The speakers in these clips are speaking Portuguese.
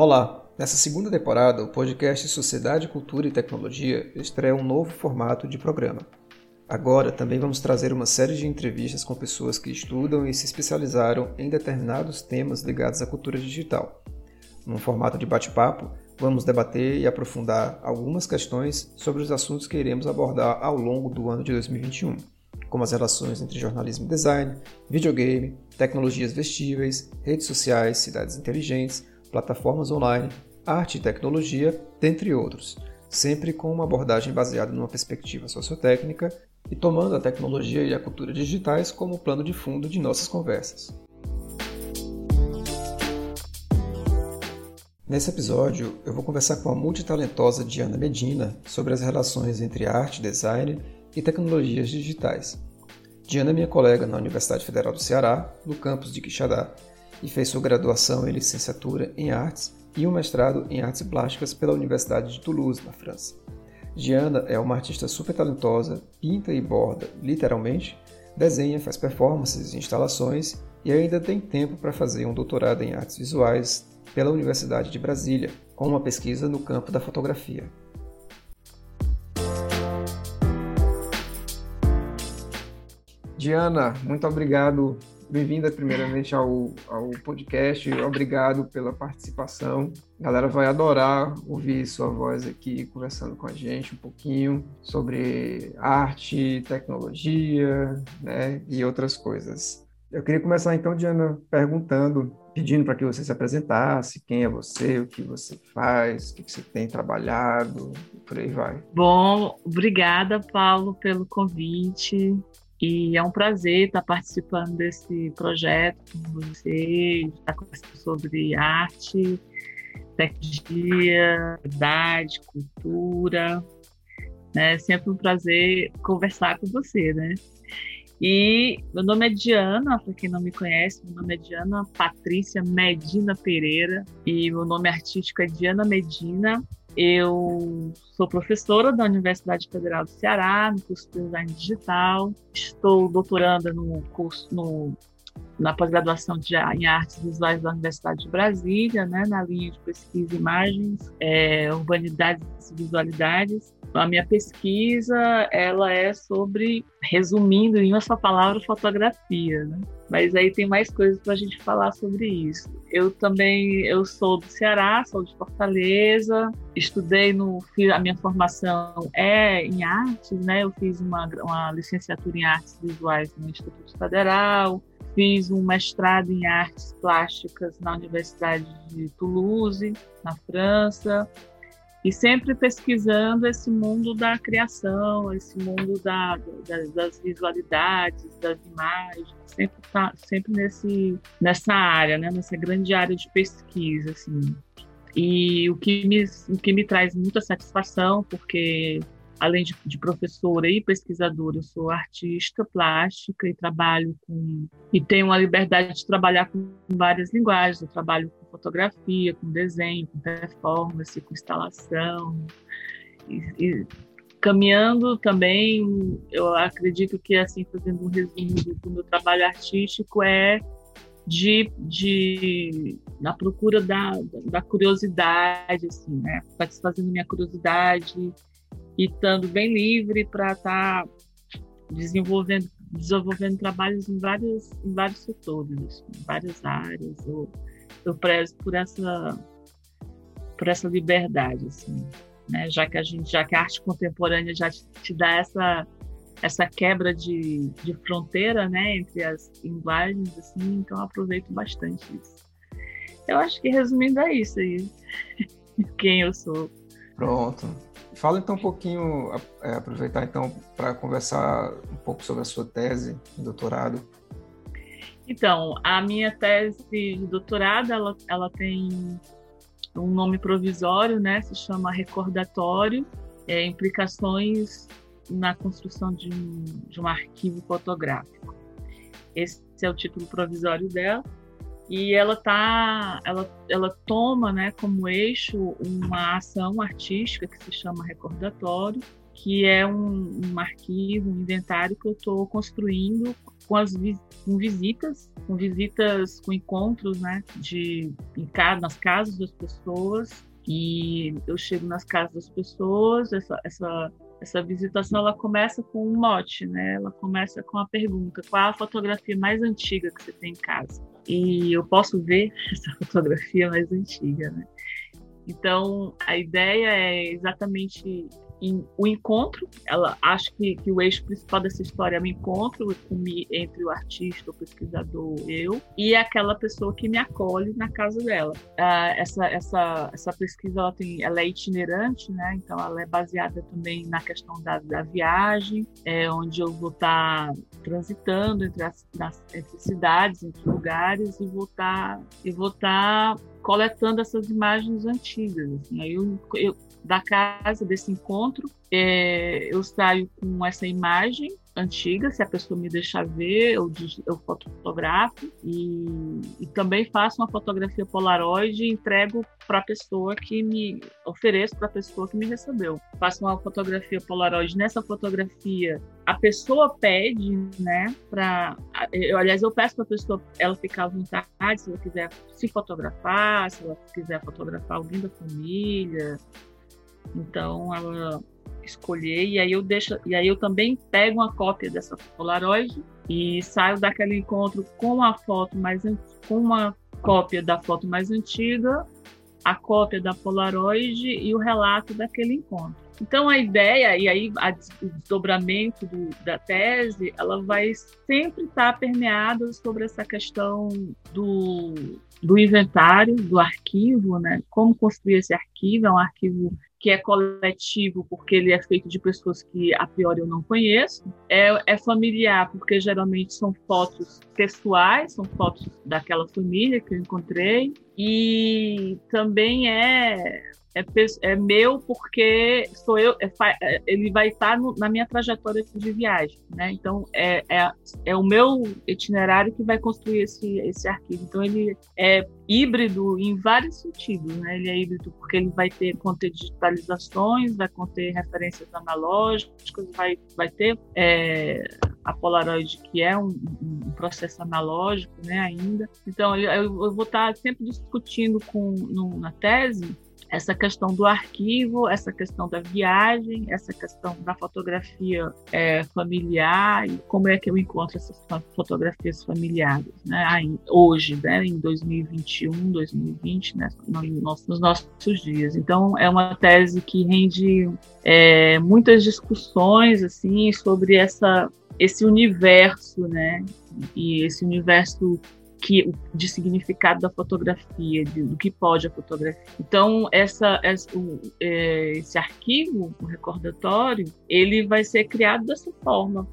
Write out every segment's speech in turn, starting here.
Olá! Nessa segunda temporada, o podcast Sociedade, Cultura e Tecnologia estreia um novo formato de programa. Agora também vamos trazer uma série de entrevistas com pessoas que estudam e se especializaram em determinados temas ligados à cultura digital. Num formato de bate-papo, vamos debater e aprofundar algumas questões sobre os assuntos que iremos abordar ao longo do ano de 2021, como as relações entre jornalismo e design, videogame, tecnologias vestíveis, redes sociais, cidades inteligentes, plataformas online arte e tecnologia, dentre outros, sempre com uma abordagem baseada numa perspectiva sociotécnica e tomando a tecnologia e a cultura digitais como plano de fundo de nossas conversas. Nesse episódio, eu vou conversar com a multitalentosa Diana Medina sobre as relações entre arte, design e tecnologias digitais. Diana é minha colega na Universidade Federal do Ceará, no campus de Quixadá, e fez sua graduação e licenciatura em artes e um mestrado em artes plásticas pela Universidade de Toulouse, na França. Giana é uma artista super talentosa, pinta e borda, literalmente, desenha, faz performances e instalações e ainda tem tempo para fazer um doutorado em artes visuais pela Universidade de Brasília, com uma pesquisa no campo da fotografia. Diana, muito obrigado Bem-vinda primeiramente ao, ao podcast, obrigado pela participação. A galera vai adorar ouvir sua voz aqui conversando com a gente um pouquinho sobre arte, tecnologia né, e outras coisas. Eu queria começar então, Diana, perguntando, pedindo para que você se apresentasse, quem é você, o que você faz, o que você tem trabalhado, por aí vai. Bom, obrigada, Paulo, pelo convite. E é um prazer estar participando desse projeto com você, estar conversando sobre arte, tecnologia, idade, cultura. É sempre um prazer conversar com você, né? E meu nome é Diana, para quem não me conhece, meu nome é Diana Patrícia Medina Pereira e meu nome artístico é Diana Medina. Eu sou professora da Universidade Federal do Ceará, no curso de Design Digital. Estou doutoranda no curso no, na pós-graduação em Artes Visuais da Universidade de Brasília, né, na linha de pesquisa imagens, é, urbanidades e visualidades. A minha pesquisa ela é sobre, resumindo em uma só palavra, fotografia. Né? Mas aí tem mais coisas para a gente falar sobre isso. Eu também eu sou do Ceará, sou de Fortaleza, estudei no a minha formação é em artes, né? Eu fiz uma, uma licenciatura em artes visuais no Instituto Federal, fiz um mestrado em artes plásticas na Universidade de Toulouse, na França, e sempre pesquisando esse mundo da criação, esse mundo da, da, das visualidades, das imagens, sempre tá, sempre nesse nessa área, né, nessa grande área de pesquisa, assim. E o que me o que me traz muita satisfação, porque além de, de, professora e pesquisadora, eu sou artista plástica e trabalho com e tenho uma liberdade de trabalhar com várias linguagens. Eu trabalho com fotografia, com desenho, com performance, com instalação. E, e, caminhando também, eu acredito que assim fazendo um resumo do, do meu trabalho artístico é de, de na procura da, da curiosidade, assim, né? Satisfazendo minha curiosidade e estando bem livre para estar tá desenvolvendo desenvolvendo trabalhos em vários em vários setores, em várias áreas. Eu, eu prezo por essa por essa liberdade, assim, né? Já que a gente, já que a arte contemporânea já te, te dá essa essa quebra de, de fronteira, né, entre as linguagens, assim, então aproveito bastante isso. Eu acho que resumindo é isso aí, quem eu sou. Pronto. Fala então um pouquinho, é, aproveitar então para conversar um pouco sobre a sua tese de doutorado. Então, a minha tese de doutorado, ela, ela tem um nome provisório, né? Se chama Recordatório, é, implicações na construção de um, de um arquivo fotográfico. Esse é o título provisório dela e ela tá ela, ela toma né como eixo uma ação artística que se chama recordatório que é um, um arquivo um inventário que eu estou construindo com as com visitas, com visitas, com encontros, né, de em, nas casas das pessoas e eu chego nas casas das pessoas, essa, essa, essa visitação ela começa com um mote, né? Ela começa com a pergunta: qual a fotografia mais antiga que você tem em casa? E eu posso ver essa fotografia mais antiga, né? Então, a ideia é exatamente o encontro, ela acho que, que o eixo principal dessa história é o encontro entre o artista, o pesquisador, eu e aquela pessoa que me acolhe na casa dela. Uh, essa, essa, essa pesquisa ela tem, ela é itinerante, né? Então ela é baseada também na questão da, da viagem, é, onde eu vou estar tá transitando entre as nas, entre cidades, entre lugares e vou estar tá, e vou estar tá coletando essas imagens antigas. Assim. Aí eu, eu da casa, desse encontro, é, eu saio com essa imagem antiga, se a pessoa me deixar ver, eu, eu fotografo e, e também faço uma fotografia Polaroid e entrego para a pessoa que me ofereço para a pessoa que me recebeu. Faço uma fotografia Polaroid. Nessa fotografia, a pessoa pede, né, para, aliás, eu peço para a pessoa ela ficar à vontade, se ela quiser se fotografar, se ela quiser fotografar alguém da família, então ela escolher e aí eu deixo e aí eu também pego uma cópia dessa Polaroid e saio daquele encontro com a foto mais com uma cópia da foto mais antiga, a cópia da Polaroid e o relato daquele encontro. Então a ideia e aí a, o desdobramento do, da tese, ela vai sempre estar permeada sobre essa questão do, do inventário, do arquivo, né? Como construir esse arquivo? É um arquivo que é coletivo porque ele é feito de pessoas que a priori eu não conheço, é, é familiar porque geralmente são fotos pessoais, são fotos daquela família que eu encontrei, e também é é, é meu porque sou eu, é, é ele vai estar no, na minha trajetória de viagem, né? Então é, é, é, o meu itinerário que vai construir esse, esse arquivo. Então ele é híbrido em vários sentidos, né? Ele é híbrido porque ele vai ter conter digitalizações, vai conter referências analógicas, vai, vai ter é, a Polaroid que é um, um, processo analógico, né? Ainda. Então eu, eu vou estar sempre discutindo com no, na tese essa questão do arquivo, essa questão da viagem, essa questão da fotografia é, familiar e como é que eu encontro essas fotografias familiares, né? Aí, hoje, né? Em 2021, 2020, né? Nos nossos dias. Então, é uma tese que rende é, muitas discussões assim sobre essa esse universo, né? E esse universo que de significado da fotografia, de, do que pode a fotografia. Então essa, essa o, é, esse arquivo, o recordatório, ele vai ser criado dessa forma.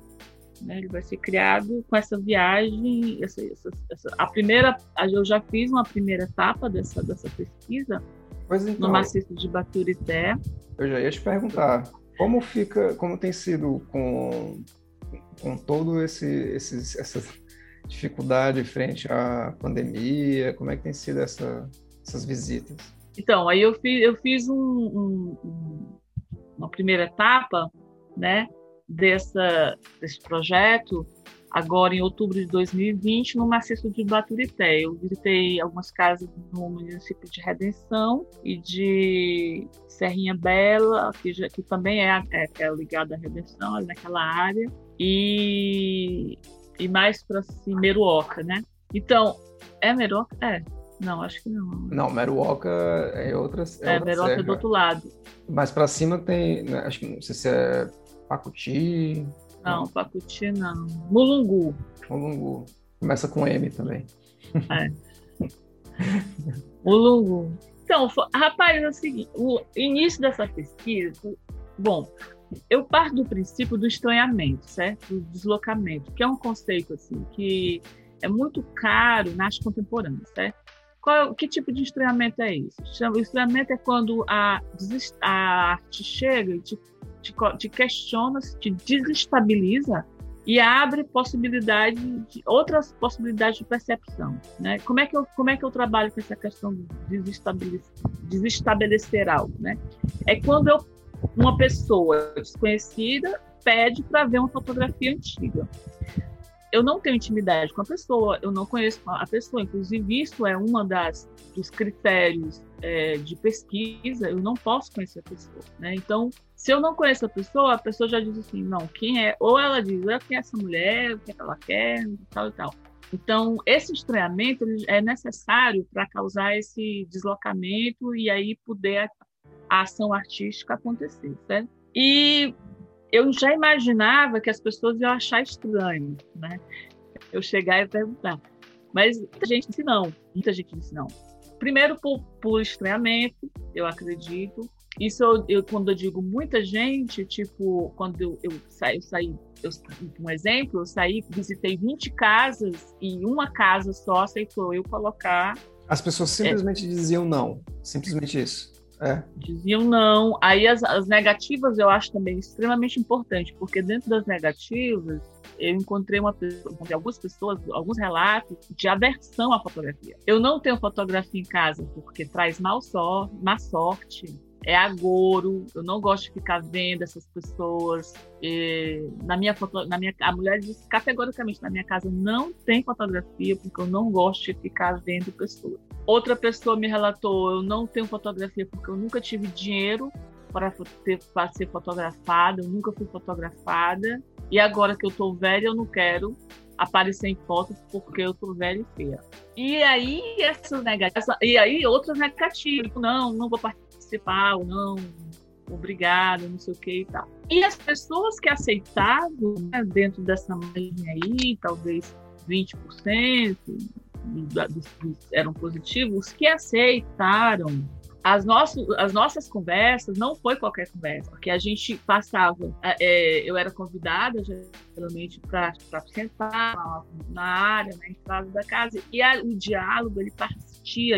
Né? Ele vai ser criado com essa viagem, essa, essa, essa, a primeira, eu já fiz uma primeira etapa dessa dessa pesquisa então, no maciço de Baturité. Eu já ia te perguntar como fica, como tem sido com com todo esse esses essas dificuldade frente à pandemia? Como é que tem sido essa, essas visitas? Então, aí eu fiz, eu fiz um, um, uma primeira etapa né, dessa, desse projeto, agora em outubro de 2020, no maciço de Baturité. Eu visitei algumas casas no município de Redenção e de Serrinha Bela, que, já, que também é, é, é ligada à Redenção, naquela área. E e mais para cima, Meruoca, né? Então, é Meruoca? É. Não, acho que não. Não, Meruoca é outras. É, é Meruoca é do outro lado. Mais para cima tem, né, acho que não sei se é Pacuti. Não, não. Pacuti não. Mulungu. Mulungu. Começa com M também. É. Mulungu. Então, rapaz, é o seguinte, o início dessa pesquisa, bom, eu parto do princípio do estranhamento, certo? Do deslocamento, que é um conceito assim que é muito caro na arte contemporânea, certo? Qual, que tipo de estranhamento é isso? O estranhamento é quando a, a arte chega e te, te, te questiona, te desestabiliza e abre possibilidade de outras possibilidades de percepção, né? Como é que eu como é que eu trabalho com essa questão de desestabilizar, desestabelecer algo, né? É quando eu uma pessoa desconhecida pede para ver uma fotografia antiga. eu não tenho intimidade com a pessoa, eu não conheço a pessoa, inclusive isso é uma das dos critérios é, de pesquisa, eu não posso conhecer a pessoa, né? Então, se eu não conheço a pessoa, a pessoa já diz assim, não, quem é? Ou ela diz, quem é essa mulher, o que, é que ela quer, tal e tal. Então, esse estranhamento é necessário para causar esse deslocamento e aí poder a ação artística acontecer, certo? E eu já imaginava que as pessoas iam achar estranho, né? Eu chegar e perguntar. Mas muita gente disse não, muita gente disse não. Primeiro por, por estranhamento, eu acredito. Isso eu, eu, quando eu digo muita gente, tipo, quando eu, eu saí, eu saí eu, um exemplo, eu saí, visitei 20 casas e uma casa só aceitou eu colocar. As pessoas simplesmente é, diziam não, simplesmente isso. É. Diziam não. Aí as, as, negativas eu acho também extremamente importante, porque dentro das negativas eu encontrei, uma, algumas pessoas, alguns relatos de aversão à fotografia. Eu não tenho fotografia em casa porque traz mal sor má sorte, é agouro, eu não gosto de ficar vendo essas pessoas. E, na minha foto, na minha, a mulher disse categoricamente na minha casa não tem fotografia porque eu não gosto de ficar vendo pessoas. Outra pessoa me relatou, eu não tenho fotografia porque eu nunca tive dinheiro para, ter, para ser fotografada, eu nunca fui fotografada. E agora que eu tô velha, eu não quero aparecer em fotos porque eu tô velha e feia. E aí essas negativas, e aí outras negativas, não, não vou participar participar ou não, obrigado, não sei o que e tal. E as pessoas que aceitavam né, dentro dessa margem aí, talvez 20% eram positivos, que aceitaram as, nossas, as nossas conversas não foi qualquer conversa, porque a gente passava, é, é eu era convidada geralmente para sentar na área, na entrada da casa, e a, o diálogo ele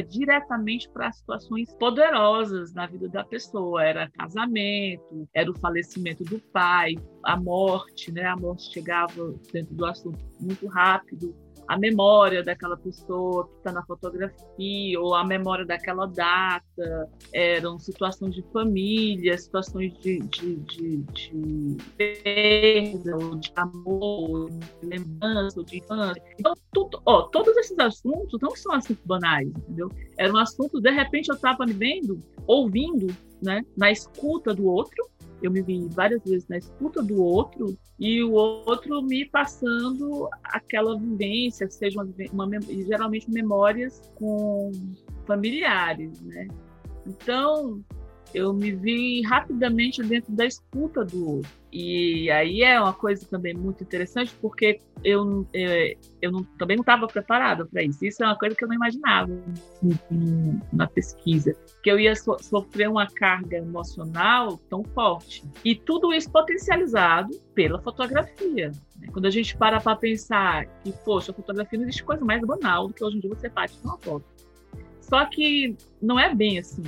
diretamente para situações poderosas na vida da pessoa, era casamento, era o falecimento do pai, a morte, né? A morte chegava dentro do assunto muito rápido, a memória daquela pessoa que está na fotografia, ou a memória daquela data, eram situações de família, situações de, de, de, de perda, ou de amor, de lembrança, ou de infância. Então, tudo, ó, todos esses assuntos não são assuntos banais, entendeu? Era um assunto, de repente, eu estava me vendo, ouvindo, né, na escuta do outro, eu me vi várias vezes na escuta do outro e o outro me passando aquela vivência, seja uma, uma geralmente memórias com familiares, né? Então, eu me vi rapidamente dentro da escuta do outro. E aí é uma coisa também muito interessante, porque eu, eu, é, eu não, também não estava preparada para isso. Isso é uma coisa que eu não imaginava na pesquisa, que eu ia so, sofrer uma carga emocional tão forte. E tudo isso potencializado pela fotografia. Né? Quando a gente para para pensar que, poxa, a fotografia não existe coisa mais banal do que hoje em dia você bate uma foto. Só que não é bem assim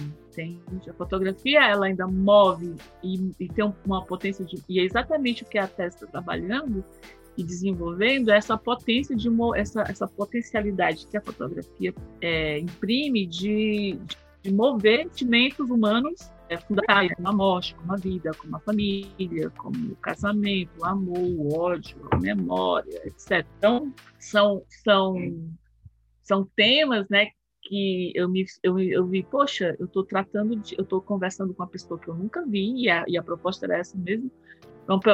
A fotografia ela ainda move e, e tem uma potência de e é exatamente o que a Tess está trabalhando e desenvolvendo essa potência de essa essa potencialidade que a fotografia é, imprime de, de mover sentimentos humanos é, fundamentais, como a morte, como a vida, como a família, como o casamento, o amor, o ódio, a memória, etc. Então são são são temas, né, que eu me eu, eu vi, poxa, eu estou tratando de, eu estou conversando com uma pessoa que eu nunca vi e a, e a proposta era essa mesmo,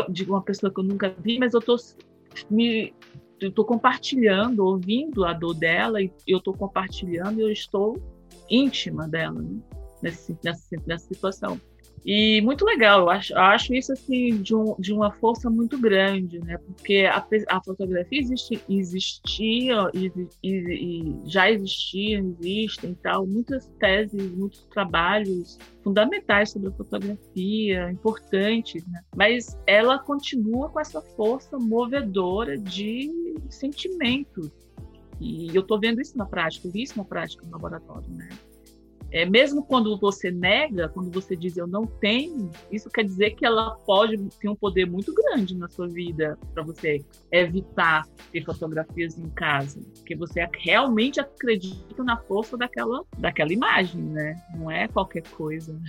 de uma pessoa que eu nunca vi, mas eu estou me estou compartilhando, ouvindo a dor dela e eu estou compartilhando eu estou íntima dela né? nessa, nessa, nessa situação. E muito legal, eu acho, eu acho isso assim de, um, de uma força muito grande, né? Porque a, a fotografia existe, existia e, e, já existia, existem tal, muitas teses, muitos trabalhos fundamentais sobre a fotografia, importantes, né? Mas ela continua com essa força movedora de sentimentos. E eu estou vendo isso na prática, eu vi isso na prática no laboratório, né? É, mesmo quando você nega, quando você diz eu não tenho, isso quer dizer que ela pode ter um poder muito grande na sua vida para você evitar ter fotografias em casa, porque você realmente acredita na força daquela, daquela imagem, né? Não é qualquer coisa.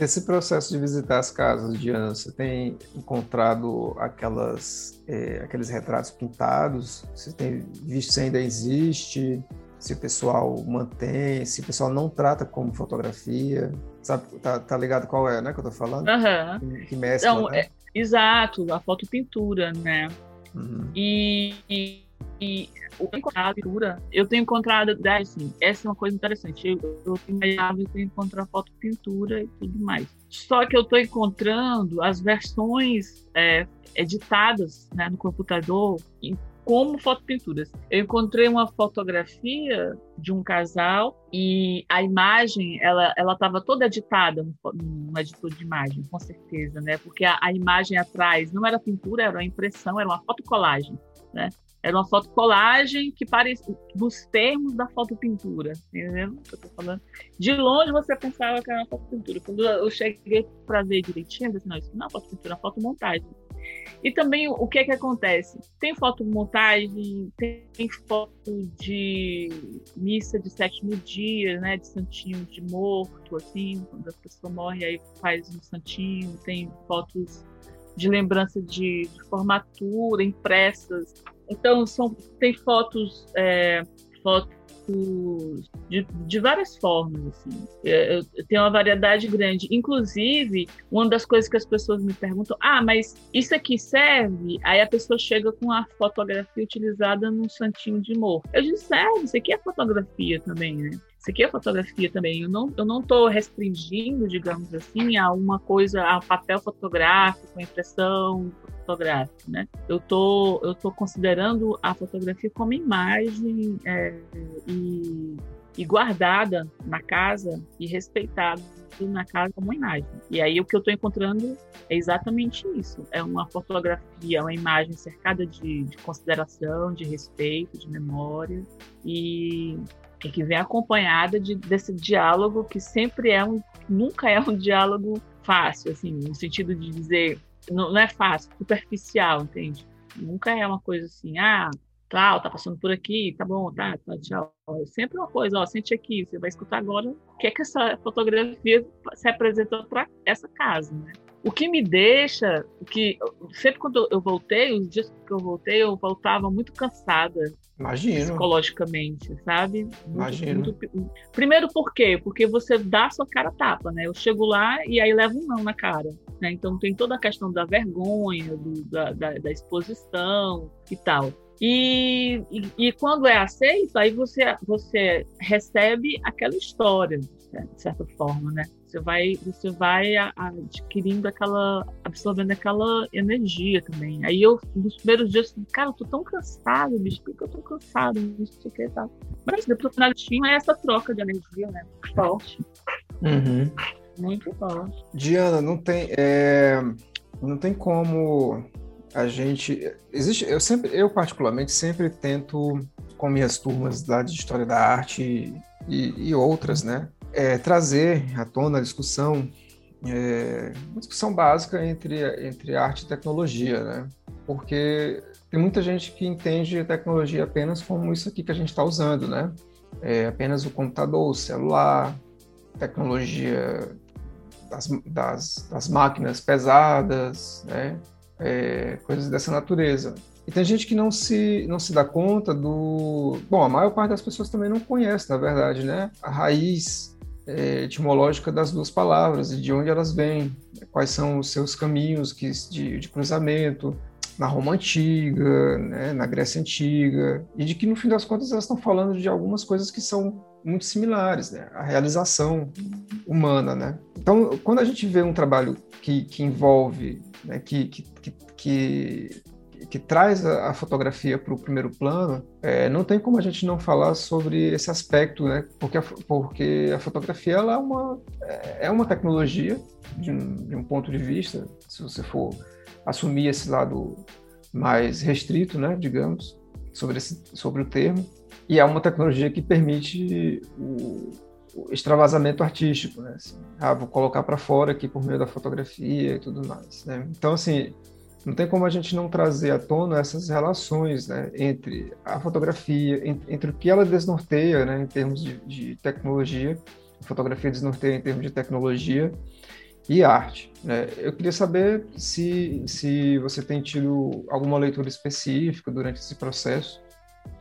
Esse processo de visitar as casas, Diana, você tem encontrado aquelas, é, aqueles retratos pintados? Você tem visto se ainda existe? Se o pessoal mantém? Se o pessoal não trata como fotografia? Sabe, tá, tá ligado qual é, né, que eu tô falando? Uhum. Que, que mescla, então, né? é, exato, a fotopintura, né? Uhum. E, e, e o pintura, eu tenho encontrado, né, assim, essa é uma coisa interessante. Eu, eu imaginava que eu encontrar foto pintura e tudo mais. Só que eu estou encontrando as versões é, editadas né, no computador como fotopinturas. Eu encontrei uma fotografia de um casal e a imagem ela ela estava toda editada no, editor de imagem, com certeza, né? Porque a, a imagem atrás não era pintura, era uma impressão, era uma fotocolagem, né? Era uma fotocolagem que parecia nos termos da fotopintura, entendeu? Eu tô falando. De longe você pensava que era uma fotopintura. Quando eu cheguei para ver direitinho, eu disse, não, isso não é uma fotopintura, é uma fotomontagem. E também o que é que acontece? Tem fotomontagem, tem, tem foto de missa de sétimo dia, né? De santinho de morto, assim, quando a pessoa morre, aí faz um santinho, tem fotos de lembrança de, de formatura impressas. Então são, tem fotos, é, fotos de, de várias formas. Assim. Eu, eu tenho uma variedade grande. Inclusive, uma das coisas que as pessoas me perguntam: ah, mas isso aqui serve? Aí a pessoa chega com a fotografia utilizada num santinho de morro. Eu disse: serve, isso aqui é fotografia também, né? Isso aqui é fotografia também. Eu não eu não estou restringindo, digamos assim, a uma coisa, a papel fotográfico, a impressão fotográfica, né? Eu tô eu tô considerando a fotografia como imagem é, e, e guardada na casa e respeitada na casa como imagem. E aí o que eu estou encontrando é exatamente isso. É uma fotografia, uma imagem cercada de, de consideração, de respeito, de memória e e que vem acompanhada de, desse diálogo que sempre é um, nunca é um diálogo fácil, assim, no sentido de dizer, não, não é fácil, superficial, entende? Nunca é uma coisa assim, ah, tal, tá passando por aqui, tá bom, tá, tá, tchau. É sempre uma coisa, ó, sente aqui, você vai escutar agora o que é que essa fotografia se apresentou para essa casa, né? O que me deixa, que sempre quando eu voltei, os dias que eu voltei, eu voltava muito cansada. Imagino. Psicologicamente, sabe? Muito, Imagino. Muito... Primeiro por quê? Porque você dá a sua cara tapa, né? Eu chego lá e aí levo um não na cara. Né? Então tem toda a questão da vergonha, do, da, da, da exposição e tal. E, e, e, quando é aceito, aí você, você recebe aquela história, de certa forma, né? Você vai, você vai adquirindo aquela, absorvendo aquela energia também. Aí eu, nos primeiros dias, cara, eu tô tão cansado, por que eu tô cansado? Não sei o que tal. Mas depois no final tinha é essa troca de energia, né? Forte. Uhum. Muito forte. Diana, não tem, é, não tem como a gente existe eu sempre eu particularmente sempre tento com minhas turmas lá de história da arte e, e outras né é, trazer à tona a discussão, é, uma discussão básica entre, entre arte e tecnologia, né? Porque tem muita gente que entende tecnologia apenas como isso aqui que a gente está usando, né? É apenas o computador, o celular, tecnologia das, das, das máquinas pesadas, né? É, coisas dessa natureza. E tem gente que não se, não se dá conta do. Bom, a maior parte das pessoas também não conhece, na verdade, né? A raiz etimológica das duas palavras e de onde elas vêm, quais são os seus caminhos que, de, de cruzamento na Roma Antiga, né, na Grécia Antiga, e de que no fim das contas elas estão falando de algumas coisas que são muito similares, né, a realização humana, né. Então, quando a gente vê um trabalho que, que envolve, né, que, que, que que traz a, fotografia para o primeiro plano, é, não tem como a gente não falar sobre esse aspecto, né? Porque a, porque a fotografia ela é, uma, é uma tecnologia, de um, de um ponto de vista, se você for assumir esse lado mais restrito, né, digamos, sobre, esse, sobre o termo, e é uma tecnologia que permite o, o extravasamento artístico, né? Assim, ah, vou colocar para fora aqui por meio da fotografia e tudo mais, né? Então, assim, não tem como a gente não trazer à tona essas relações né, entre a fotografia, entre, entre, o que ela desnorteia né, em termos de, de, tecnologia fotografia desnorteia em termos de tecnologia e arte. Né? Eu queria saber se, se você tem tido alguma leitura específica durante esse processo,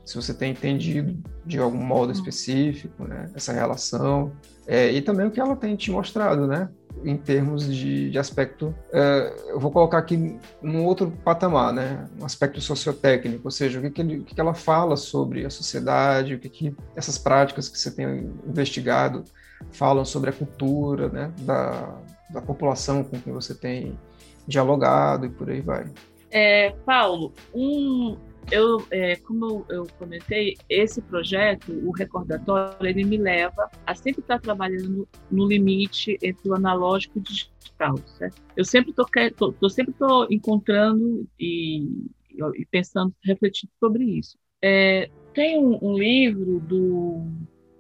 se você tem entendido de algum modo hum. específico né, essa relação, é, e também o que ela tem te mostrado, né? Em termos de, de aspecto, é, eu vou colocar aqui num outro patamar, né? Um aspecto sociotécnico, ou seja, o que, que, ele, o que, que ela fala sobre a sociedade, o que, que essas práticas que você tem investigado falam sobre a cultura, né? Da, da população com quem você tem dialogado e por aí vai. É, Paulo, um, eu, é, como eu comentei, esse projeto, o recordatório, ele me leva a sempre estar trabalhando no limite entre o analógico e o digital, certo? Eu sempre tô, tô, tô sempre tô encontrando e, e, pensando, refletindo sobre isso. É, tem um, um, livro do,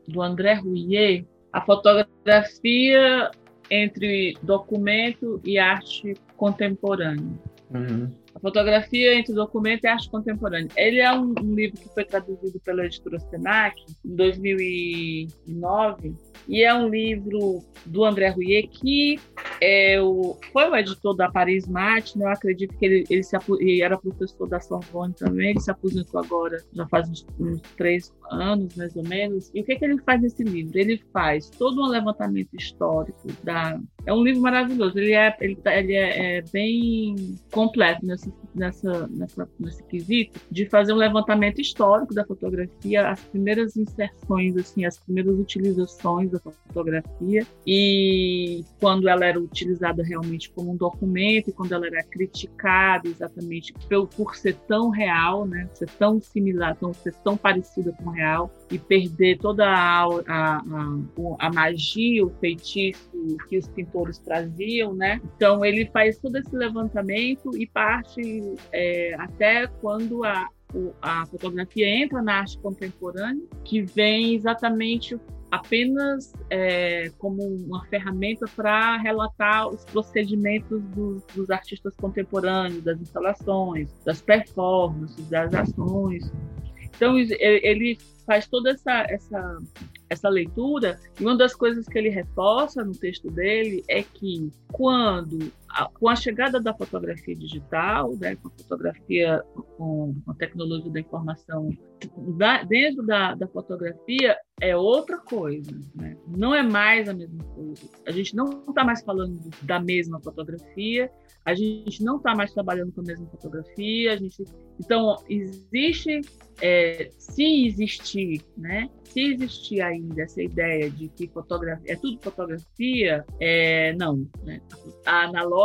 do André Rouillet, A Fotografia entre Documento e Arte Contemporânea. Uhum. A fotografia entre documento e arte contemporânea. Ele é um, um livro que foi traduzido pela editora Senac em 2009 e é um livro do André Rouillet que é o, foi o editor da Paris Mate, né? eu acredito que ele, ele, se, ele era professor da Sorbonne também, ele se aposentou agora, já faz uns, uns, três anos, mais ou menos. E o que, que ele faz nesse livro? Ele faz todo um levantamento histórico da... É um livro maravilhoso, ele é, ele, tá, ele é, é bem completo nessa, nessa, nessa, nesse quesito de fazer um levantamento histórico da fotografia, as primeiras inserções, assim, as primeiras utilizações da fotografia e quando ela era utilizada realmente como um documento quando ela era criticada exatamente por, por ser tão real, né, ser tão similar, tão, ser tão parecida com o real e perder toda a, a, a, a magia, o feitiço que os pintores traziam, né? Então ele faz todo esse levantamento e parte é, até quando a, a fotografia entra na arte contemporânea, que vem exatamente apenas é, como uma ferramenta para relatar os procedimentos dos, dos, artistas contemporâneos, das instalações, das performances, das ações. Então ele faz toda essa, essa, essa leitura e uma das coisas que ele reforça no texto dele é que quando com a chegada da fotografia digital, né, com a fotografia com a tecnologia da informação, da, dentro da, da, fotografia é outra coisa, né? não é mais a mesma coisa. A gente não está mais falando da mesma fotografia, a gente não está mais trabalhando com a mesma fotografia, a gente... então existe é, se existir, né? Se existir ainda essa ideia de que fotografia é tudo fotografia, é, não. Né? A analógica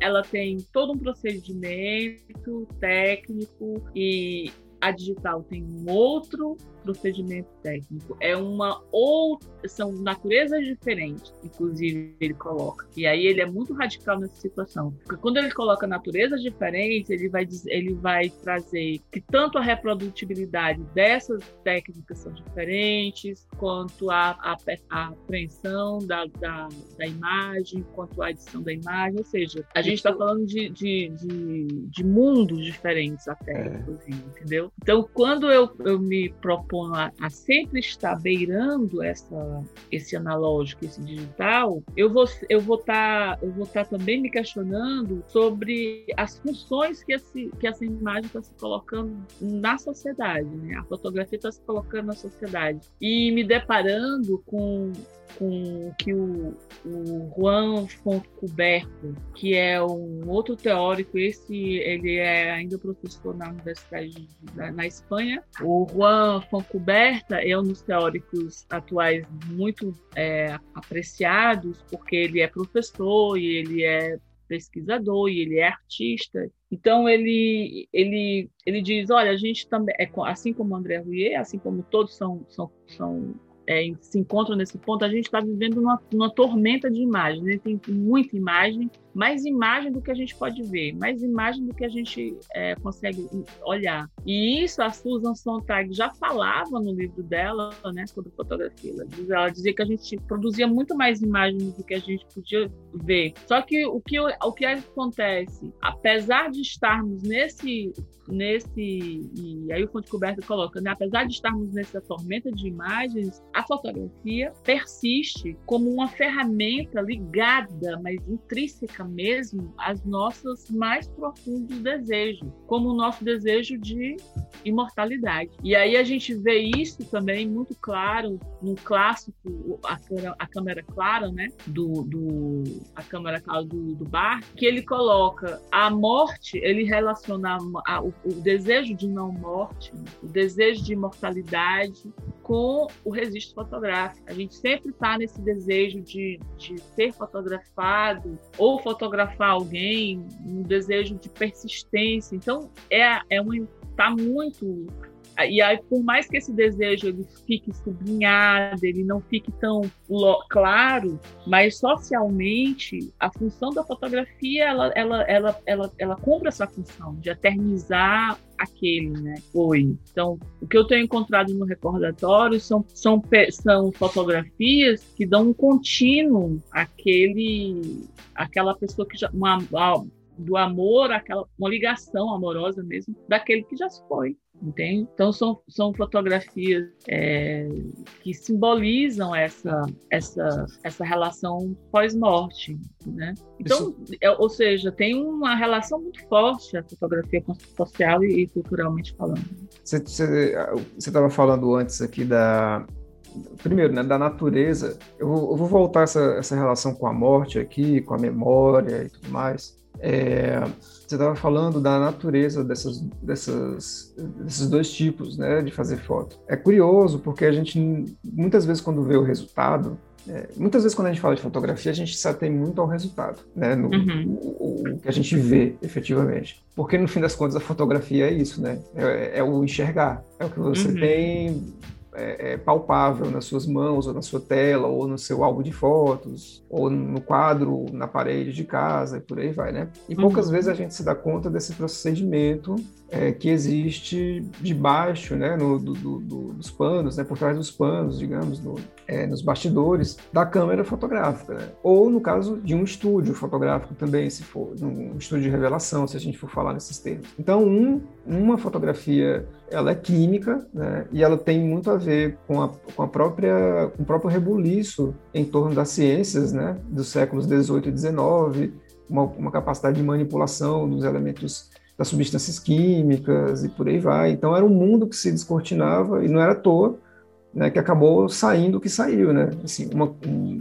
ela tem todo um procedimento técnico e a digital tem um outro procedimento técnico. É uma ou são naturezas diferentes, inclusive ele coloca. E aí ele é muito radical nessa situação, porque quando ele coloca naturezas diferentes, ele vai dizer, ele vai trazer que tanto a reprodutibilidade dessas técnicas são diferentes, quanto a, a, a apreensão da, da, da, imagem, quanto a edição da imagem, ou seja, a gente está falando de, de, de, de, mundos diferentes até, é. inclusive, entendeu? Então, quando eu, eu me proponho a, a, sempre estar beirando essa, esse analógico, esse digital, eu vou eu vou estar tá, eu vou estar tá também me questionando sobre as funções que, esse, que essa imagem está se colocando na sociedade, né? A fotografia está se colocando na sociedade e me deparando com com que o, o Juan Fontcuberto, que é um outro teórico, esse ele é ainda professor na Universidade de, na Espanha. O Juan Fontcuberta é um dos teóricos atuais muito é, apreciados, porque ele é professor e ele é pesquisador e ele é artista. Então ele ele ele diz, olha, a gente também é assim como André Rouillet, assim como todos são são, são é, se encontram nesse ponto, a gente está vivendo uma, uma, tormenta de imagens. Né? Tem muita imagem, mais imagem do que a gente pode ver, mais imagem do que a gente é, consegue olhar. E isso a Susan Sontag já falava no livro dela, né, sobre fotografia. Ela dizia que a gente produzia muito mais imagens do que a gente podia ver. Só que o que, o que acontece, apesar de estarmos nesse nesse e aí o Fonte Coberta coloca, né, apesar de estarmos nessa tormenta de imagens, a fotografia persiste como uma ferramenta ligada, mas intrínseca mesmo, às nossas mais profundos desejos, como o nosso desejo de imortalidade. E aí a gente vê isso também muito claro no clássico A, a Câmera Clara, né, do, do A Câmera Clara do, do Bar, que ele coloca a morte, ele relaciona a, o, o desejo de não morte, o desejo de imortalidade com o registro fotográfico. A gente sempre está nesse desejo de, de ser fotografado ou fotografar alguém, um desejo de persistência. Então, é, é uma está muito e aí, por mais que esse desejo ele fique sublinhado, ele não fique tão claro, mas socialmente a função da fotografia ela ela ela ela, ela cumpre essa função de eternizar aquele, né? Oi. Então, o que eu tenho encontrado no recordatório são, são, são fotografias que dão um contínuo àquele, àquela pessoa que já. Uma, do amor, aquela, uma ligação amorosa mesmo, daquele que já se foi. Entende? Então são, são fotografias é, que simbolizam essa, essa, essa relação pós-morte, né? Então, é, ou seja, tem uma relação muito forte a fotografia social e, e culturalmente falando. Você estava falando antes aqui da primeiro, né, da natureza. Eu vou, eu vou voltar essa, essa relação com a morte aqui, com a memória e tudo mais. É, você estava falando da natureza dessas, dessas, desses dois tipos né, de fazer foto. É curioso porque a gente, muitas vezes, quando vê o resultado, é, muitas vezes, quando a gente fala de fotografia, a gente se atém muito ao resultado, né? No, uhum. o, o, que a gente vê, efetivamente. Porque, no fim das contas, a fotografia é isso, né? É, é o enxergar. É o que você uhum. tem é, é, palpável nas suas mãos, ou na sua tela, ou no seu álbum de fotos, ou no quadro, na parede de casa, e por aí vai, né? E poucas uhum. vezes a gente se dá conta desse procedimento é, que existe debaixo, né, no, do, do, dos panos, né, por trás dos panos, digamos, no, é, nos bastidores da câmera fotográfica, né? ou no caso de um estúdio fotográfico também, se for um estúdio de revelação, se a gente for falar nesses termos. Então, um, uma fotografia ela é química, né, e ela tem muito a ver com a, com a própria, com o próprio rebuliço em torno das ciências, né, dos séculos 18 e 19, uma, uma capacidade de manipulação dos elementos das substâncias químicas e por aí vai. Então era um mundo que se descortinava e não era à toa né, que acabou saindo o que saiu, né? Assim, uma,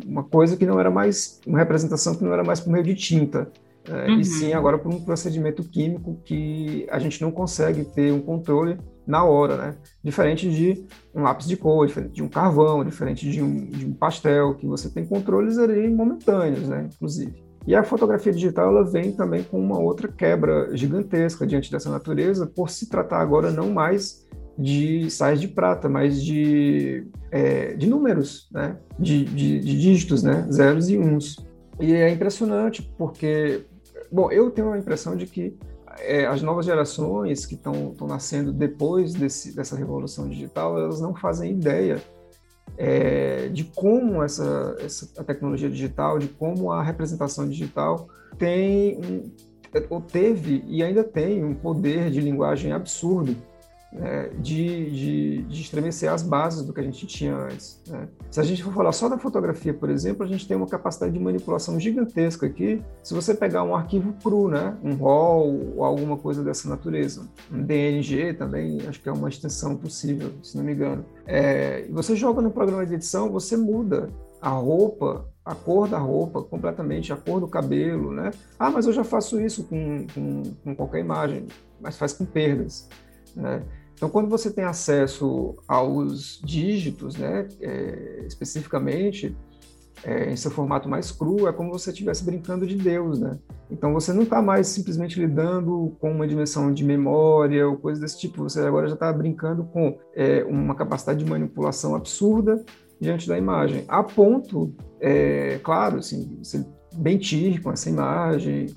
uma coisa que não era mais, uma representação que não era mais por meio de tinta, né? uhum. e sim agora por um procedimento químico que a gente não consegue ter um controle na hora, né? Diferente de um lápis de cor, diferente de um carvão, diferente de um, de um pastel, que você tem controles ali momentâneos, né? Inclusive. E a fotografia digital ela vem também com uma outra quebra gigantesca diante dessa natureza, por se tratar agora não mais de sais de prata, mas de, é, de números, né? de, de, de dígitos, né? zeros e uns. E é impressionante porque, bom, eu tenho a impressão de que é, as novas gerações que estão nascendo depois desse, dessa revolução digital, elas não fazem ideia é, de como essa, essa a tecnologia digital, de como a representação digital tem um, ou teve e ainda tem um poder de linguagem absurdo né, de, de, de, estremecer as bases do que a gente tinha antes. Né? Se a gente for falar só da fotografia, por exemplo, a gente tem uma capacidade de manipulação gigantesca aqui. Se você pegar um arquivo cru, né, um RAW ou alguma coisa dessa natureza, um DNG também, acho que é uma extensão possível, se não me engano. É, você joga no programa de edição, você muda a roupa, a cor da roupa completamente, a cor do cabelo, né? Ah, mas eu já faço isso com, com, com qualquer imagem, mas faz com perdas. Né? Então, quando você tem acesso aos dígitos, né, é, especificamente, é, em seu formato mais cru, é como se você estivesse brincando de Deus, né? Então, você não está mais simplesmente lidando com uma dimensão de memória ou coisa desse tipo, você agora já está brincando com é, uma capacidade de manipulação absurda diante da imagem, a ponto, é, claro, assim, você mentir com essa imagem,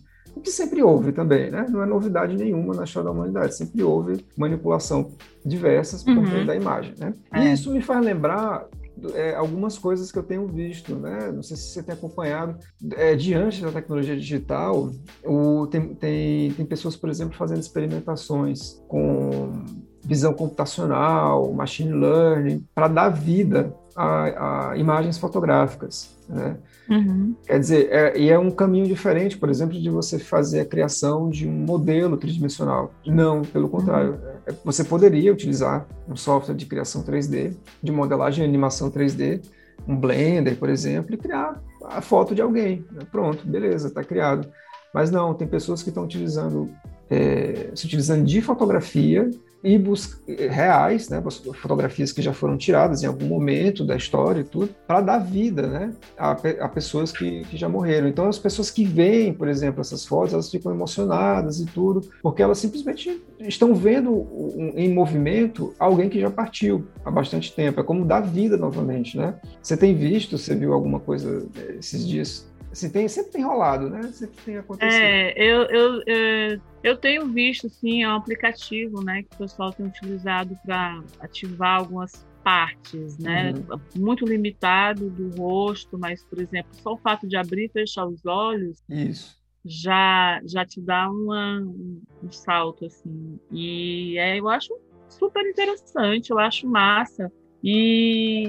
o que sempre houve também, né? Não é novidade nenhuma na história da humanidade, sempre houve manipulação diversas por uhum. meio da imagem, né? É. E isso me faz lembrar é, algumas coisas que eu tenho visto, né? Não sei se você tem acompanhado. É, diante da tecnologia digital, o, tem, tem, tem pessoas, por exemplo, fazendo experimentações com visão computacional, machine learning, para dar vida a, a imagens fotográficas. Né? Uhum. Quer dizer, é, e é um caminho diferente, por exemplo, de você fazer a criação de um modelo tridimensional. Não, pelo contrário. Uhum. Você poderia utilizar um software de criação 3D, de modelagem e animação 3D, um Blender, por exemplo, e criar a foto de alguém. Pronto, beleza, está criado. Mas não, tem pessoas que estão utilizando, é, se utilizando de fotografia e reais, né, fotografias que já foram tiradas em algum momento da história e tudo, para dar vida, né, a, a pessoas que, que, já morreram. Então, as pessoas que veem, por exemplo, essas fotos, elas ficam emocionadas e tudo, porque elas simplesmente estão vendo um, em movimento alguém que já partiu há bastante tempo. É como dar vida novamente, né? Você tem visto, você viu alguma coisa eh, esses dias Assim, tem, sempre tem rolado, né? Sempre tem acontecido. É, eu, eu, eu, eu tenho visto, sim, é um aplicativo né, que o pessoal tem utilizado para ativar algumas partes, né? Uhum. Muito limitado do rosto, mas, por exemplo, só o fato de abrir e fechar os olhos. Isso. Já, já te dá uma, um, salto, assim. E é, eu acho super interessante, eu acho massa. E,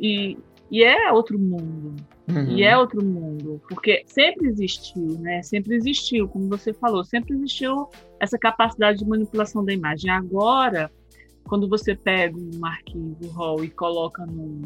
e, e é outro mundo. Uhum. E é outro mundo. Porque sempre existiu, né? Sempre existiu, como você falou, sempre existiu essa capacidade de manipulação da imagem. Agora, quando você pega um arquivo RAW e coloca num,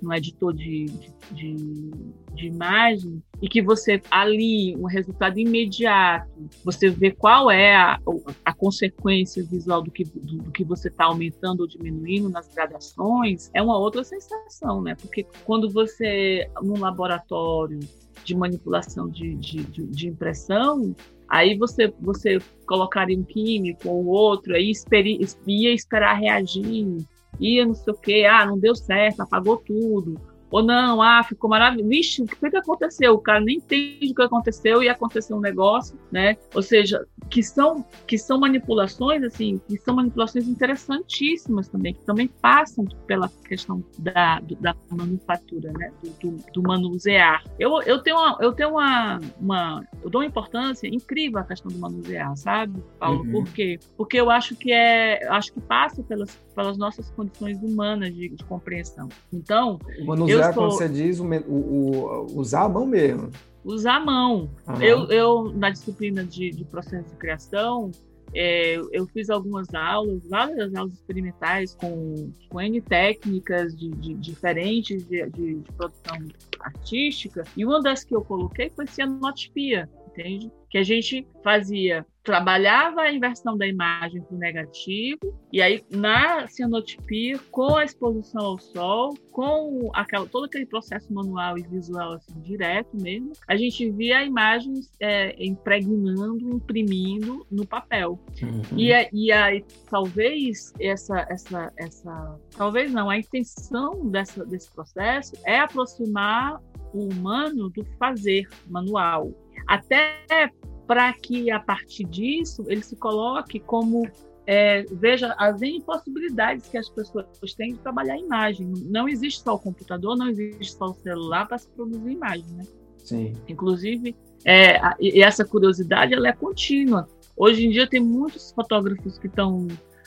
no editor de, de, de, imagem e que você ali um resultado imediato, você vê qual é a, a consequência visual do que, do, do que você está aumentando ou diminuindo nas gradações, é uma outra sensação, né? Porque quando você, num laboratório de manipulação de, de, de, de impressão, Aí você, você colocaria um químico ou outro, aí esperi, ia esperar reagir, ia não sei o quê, ah, não deu certo, apagou tudo. Ou não, ah, ficou maravilhoso. Vixe, o que, que aconteceu? O cara nem entende o que aconteceu e aconteceu um negócio, né? Ou seja, que são, que são manipulações, assim, que são manipulações interessantíssimas também, que também passam pela questão da, do, da manufatura, né? Do, do, do, manusear. Eu, eu tenho, uma, eu tenho uma, uma. Eu dou uma importância incrível à questão do manusear, sabe, Paulo? Uhum. Por quê? Porque eu acho que é. Acho que passa pelas, pelas nossas condições humanas de, de compreensão. Então. Manusear, sou... quando você diz, o, o, o, usar a mão mesmo usar a mão. Uhum. Eu, eu, na disciplina de, de processo de criação, é, eu fiz algumas aulas, várias aulas experimentais com, com N técnicas de, de diferentes de, de, de, produção artística, e uma das que eu coloquei foi cianotipia, entende? Que a gente fazia trabalhava a inversão da imagem para o negativo, e aí na cianotipia, com a exposição ao sol, com aquela, todo aquele processo manual e visual assim, direto mesmo, a gente via a imagem é, impregnando, imprimindo no papel. Uhum. E, e aí, talvez essa, essa, essa, talvez não, a intenção dessa, desse processo é aproximar o humano do fazer manual. Até para que a partir disso ele se coloque como é, veja as impossibilidades que as pessoas têm de trabalhar imagem. Não existe só o computador, não existe só o celular para se produzir imagem, né? Sim. Inclusive, é, e essa curiosidade ela é contínua. Hoje em dia tem muitos fotógrafos que estão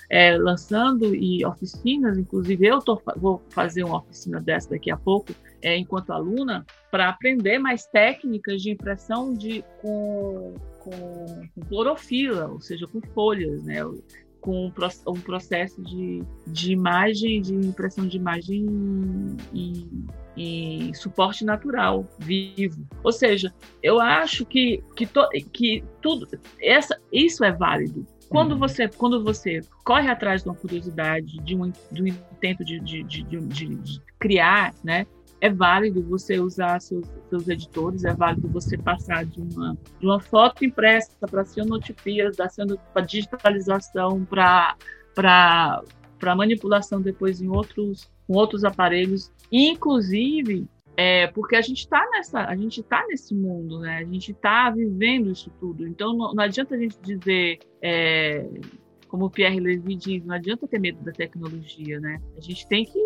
é, lançando e oficinas, inclusive eu tô, vou fazer uma oficina dessa daqui a pouco, é, enquanto aluna, para aprender mais técnicas de impressão de, com, com, com, clorofila, ou seja, com folhas, né? com um processo de, de imagem, de impressão de imagem e, e suporte natural, vivo. Ou seja, eu acho que, que, to, que tudo essa, isso é válido. Quando uhum. você, quando você corre atrás de uma curiosidade, de um, de um intento de, de, de, de, criar, né? É válido você usar seus, seus editores, é válido você passar de uma, de uma foto impressa para cianotipias, para digitalização, para manipulação depois em outros, em outros aparelhos. Inclusive, é, porque a gente está nessa, a gente está nesse mundo, né? A gente está vivendo isso tudo. Então não, não adianta a gente dizer, é, como o Pierre Levy diz, não adianta ter medo da tecnologia, né? A gente tem que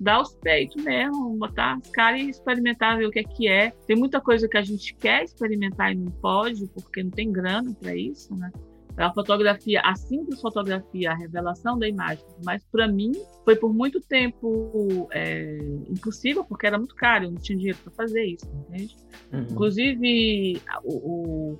dar os peitos mesmo, botar as caras e experimentar, ver o que é que é. Tem muita coisa que a gente quer experimentar e não pode, porque não tem grana para isso, né? a fotografia, a simples fotografia, a revelação da imagem, mas para mim foi por muito tempo é, impossível, porque era muito caro, eu não tinha dinheiro para fazer isso, entende? Uhum. Inclusive, o, o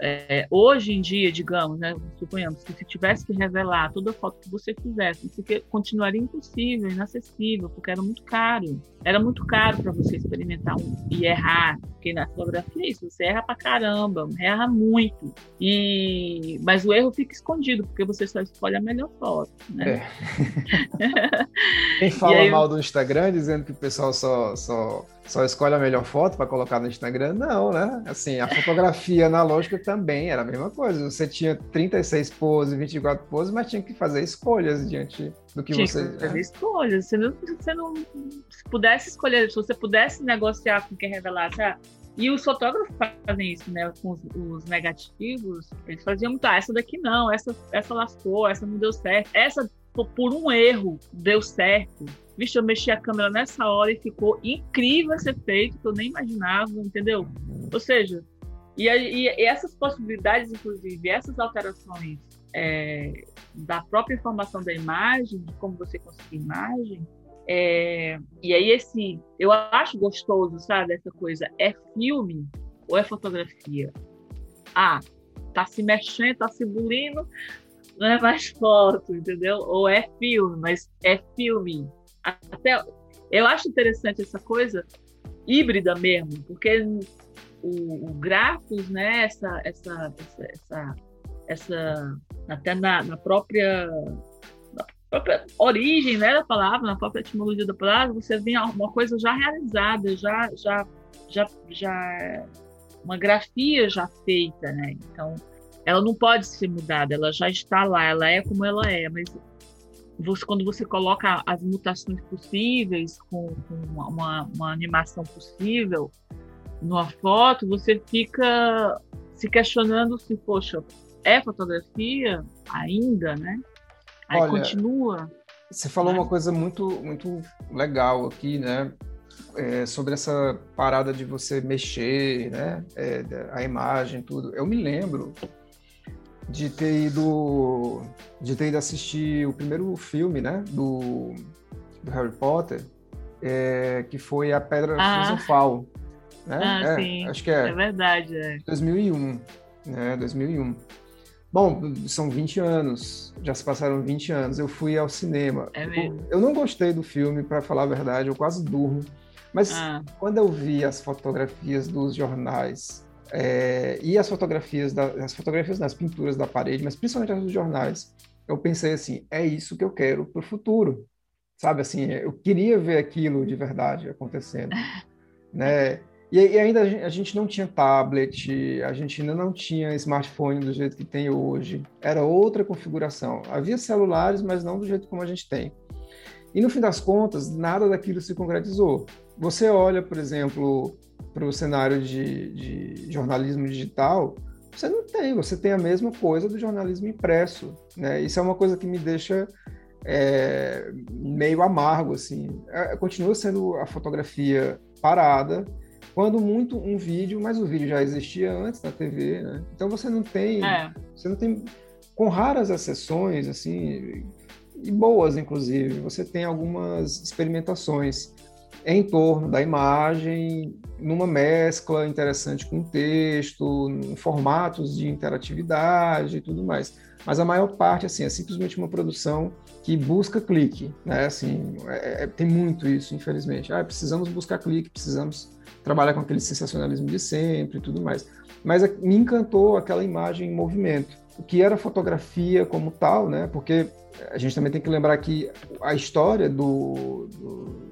é, hoje em dia, digamos, né, suponhamos que se tivesse que revelar toda a foto que você fizesse, isso continuaria impossível, inacessível, porque era muito caro. Era muito caro para você experimentar um, e errar, porque na fotografia é isso, você erra pra caramba, erra muito. E mas o erro fica escondido, porque você só escolhe a melhor foto, né? É. Quem fala aí, mal do Instagram dizendo que o pessoal só, só só escolhe a melhor foto para colocar no Instagram? Não, né? Assim, a fotografia analógica também era a mesma coisa. Você tinha 36 poses, 24 poses, mas tinha que fazer escolhas diante do que tinha você. Que fazer né? escolhas. Você não, você não se pudesse escolher, se você pudesse negociar com quem revelasse. Ah, e os fotógrafos fazem isso, né? Com os, os, negativos, eles faziam muito, ah, essa daqui não, essa, essa lascou, essa não deu certo, essa por um erro deu certo. Vixe, eu mexi a câmera nessa hora e ficou incrível ser feito, que eu nem imaginava, entendeu? Ou seja, e, e, essas possibilidades, inclusive, essas alterações é, da própria informação da imagem, de como você conseguir imagem, é, e aí esse, eu acho gostoso, sabe, essa coisa, é filme ou é fotografia? Ah, tá se mexendo, tá se bulindo, não é mais foto, entendeu? Ou é filme, mas é filme. Até eu acho interessante essa coisa híbrida mesmo, porque o, o Grafos, né, essa, essa, essa, essa, essa até na, na própria própria origem né, da palavra, na própria etimologia da palavra, você vê uma coisa já realizada, já, já, já, já uma grafia já feita, né? Então, ela não pode ser mudada, ela já está lá, ela é como ela é, mas você, quando você coloca as mutações possíveis com, com uma, uma, animação possível numa foto, você fica se questionando se, poxa, é fotografia ainda, né? Aí Olha, continua. Você falou né? uma coisa muito, muito legal aqui, né? É, sobre essa parada de você mexer, né? É, a imagem, tudo. Eu me lembro de ter ido de ter ido assistir o primeiro filme, né, do, do Harry Potter, é, que foi a Pedra ah. Filosofal, né? Ah, é, sim. Acho que é. É verdade, é. 2001, né, 2001. Bom, são 20 anos, já se passaram 20 anos. Eu fui ao cinema. É mesmo? Eu, eu não gostei do filme, para falar a verdade, eu quase durmo. Mas ah. quando eu vi as fotografias dos jornais é, e as fotografias, da, as fotografias das pinturas da parede, mas principalmente as dos jornais, eu pensei assim, é isso que eu quero para o futuro, sabe? Assim, eu queria ver aquilo de verdade acontecendo, né? E, e, ainda a gente não tinha tablet, a gente ainda não tinha smartphone do jeito que tem hoje. Era outra configuração. Havia celulares, mas não do jeito como a gente tem. E no fim das contas, nada daquilo se concretizou. Você olha, por exemplo, para o cenário de, de, jornalismo digital, você não tem, você tem a mesma coisa do jornalismo impresso, né? Isso é uma coisa que me deixa é, meio amargo, assim. É, continua sendo a fotografia parada, quando muito um vídeo, mas o vídeo já existia antes da TV, né? Então você não tem, é. você não tem, com raras exceções, assim, e boas, inclusive, você tem algumas experimentações em torno da imagem, numa mescla interessante com texto, em formatos de interatividade e tudo mais. Mas a maior parte, assim, é simplesmente uma produção que busca clique, né? Assim, é, é, tem muito isso, infelizmente. Ah, precisamos buscar clique, precisamos trabalhar com aquele sensacionalismo de sempre e tudo mais. Mas me encantou aquela imagem em movimento, o que era fotografia como tal, né? Porque a gente também tem que lembrar que a história do, é, do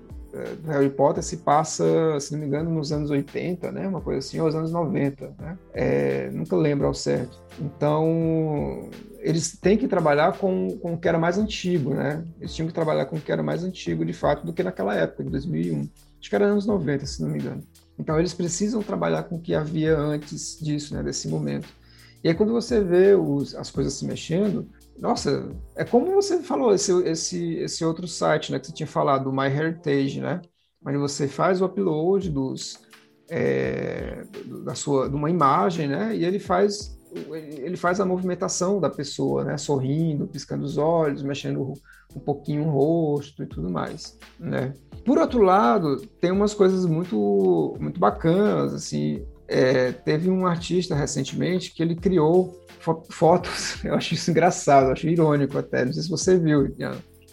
Harry Potter se passa, se não me engano, nos anos 80, né? Uma coisa assim, ou os anos 90, né? É, nunca lembro ao certo. Então, eles têm que trabalhar com, com o que era mais antigo, né? Eles tinham que trabalhar com o que era mais antigo, de fato, do que naquela época, de 2001. Acho que era anos 90, se não me engano. Então, eles precisam trabalhar com o que havia antes disso, né? Desse momento. E aí, quando você vê os, as coisas se mexendo, nossa, é como você falou, esse, esse, esse outro site, né, que você tinha falado, do MyHeritage, né? Onde você faz o upload dos, é, da sua, de uma imagem, né? E ele faz ele faz a movimentação da pessoa, né? Sorrindo, piscando os olhos, mexendo um pouquinho o rosto e tudo mais, né? Por outro lado, tem umas coisas muito, muito bacanas, assim. É, teve um artista recentemente que ele criou fo fotos, eu acho isso engraçado, eu acho irônico até, não sei se você viu,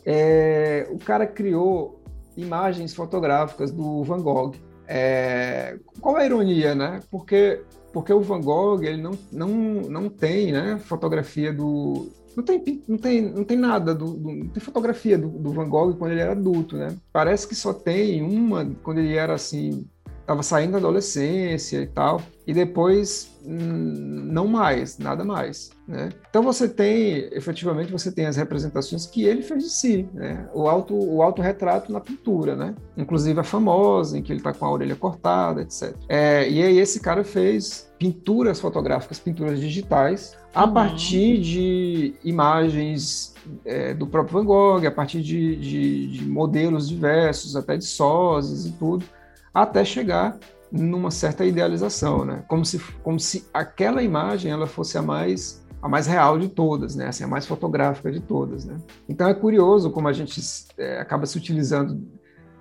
é, o cara criou imagens fotográficas do Van Gogh. É, qual a ironia, né? Porque porque o Van Gogh ele não, não, não tem né, fotografia do, não tem, não tem, não tem nada, do, do não tem fotografia do, do, Van Gogh quando ele era adulto, né? Parece que só tem uma quando ele era assim, estava saindo da adolescência e tal, e depois hum, não mais, nada mais, né? Então você tem, efetivamente, você tem as representações que ele fez de si, né? O auto, o autorretrato na pintura, né? Inclusive a famosa, em que ele está com a orelha cortada, etc. É, e aí esse cara fez pinturas fotográficas, pinturas digitais, a uhum. partir de imagens é, do próprio Van Gogh, a partir de, de, de modelos diversos, até de sósias e tudo, até chegar numa certa idealização, né? Como se, como se aquela imagem ela fosse a mais a mais real de todas, né? Assim, a mais fotográfica de todas, né? Então é curioso como a gente é, acaba se utilizando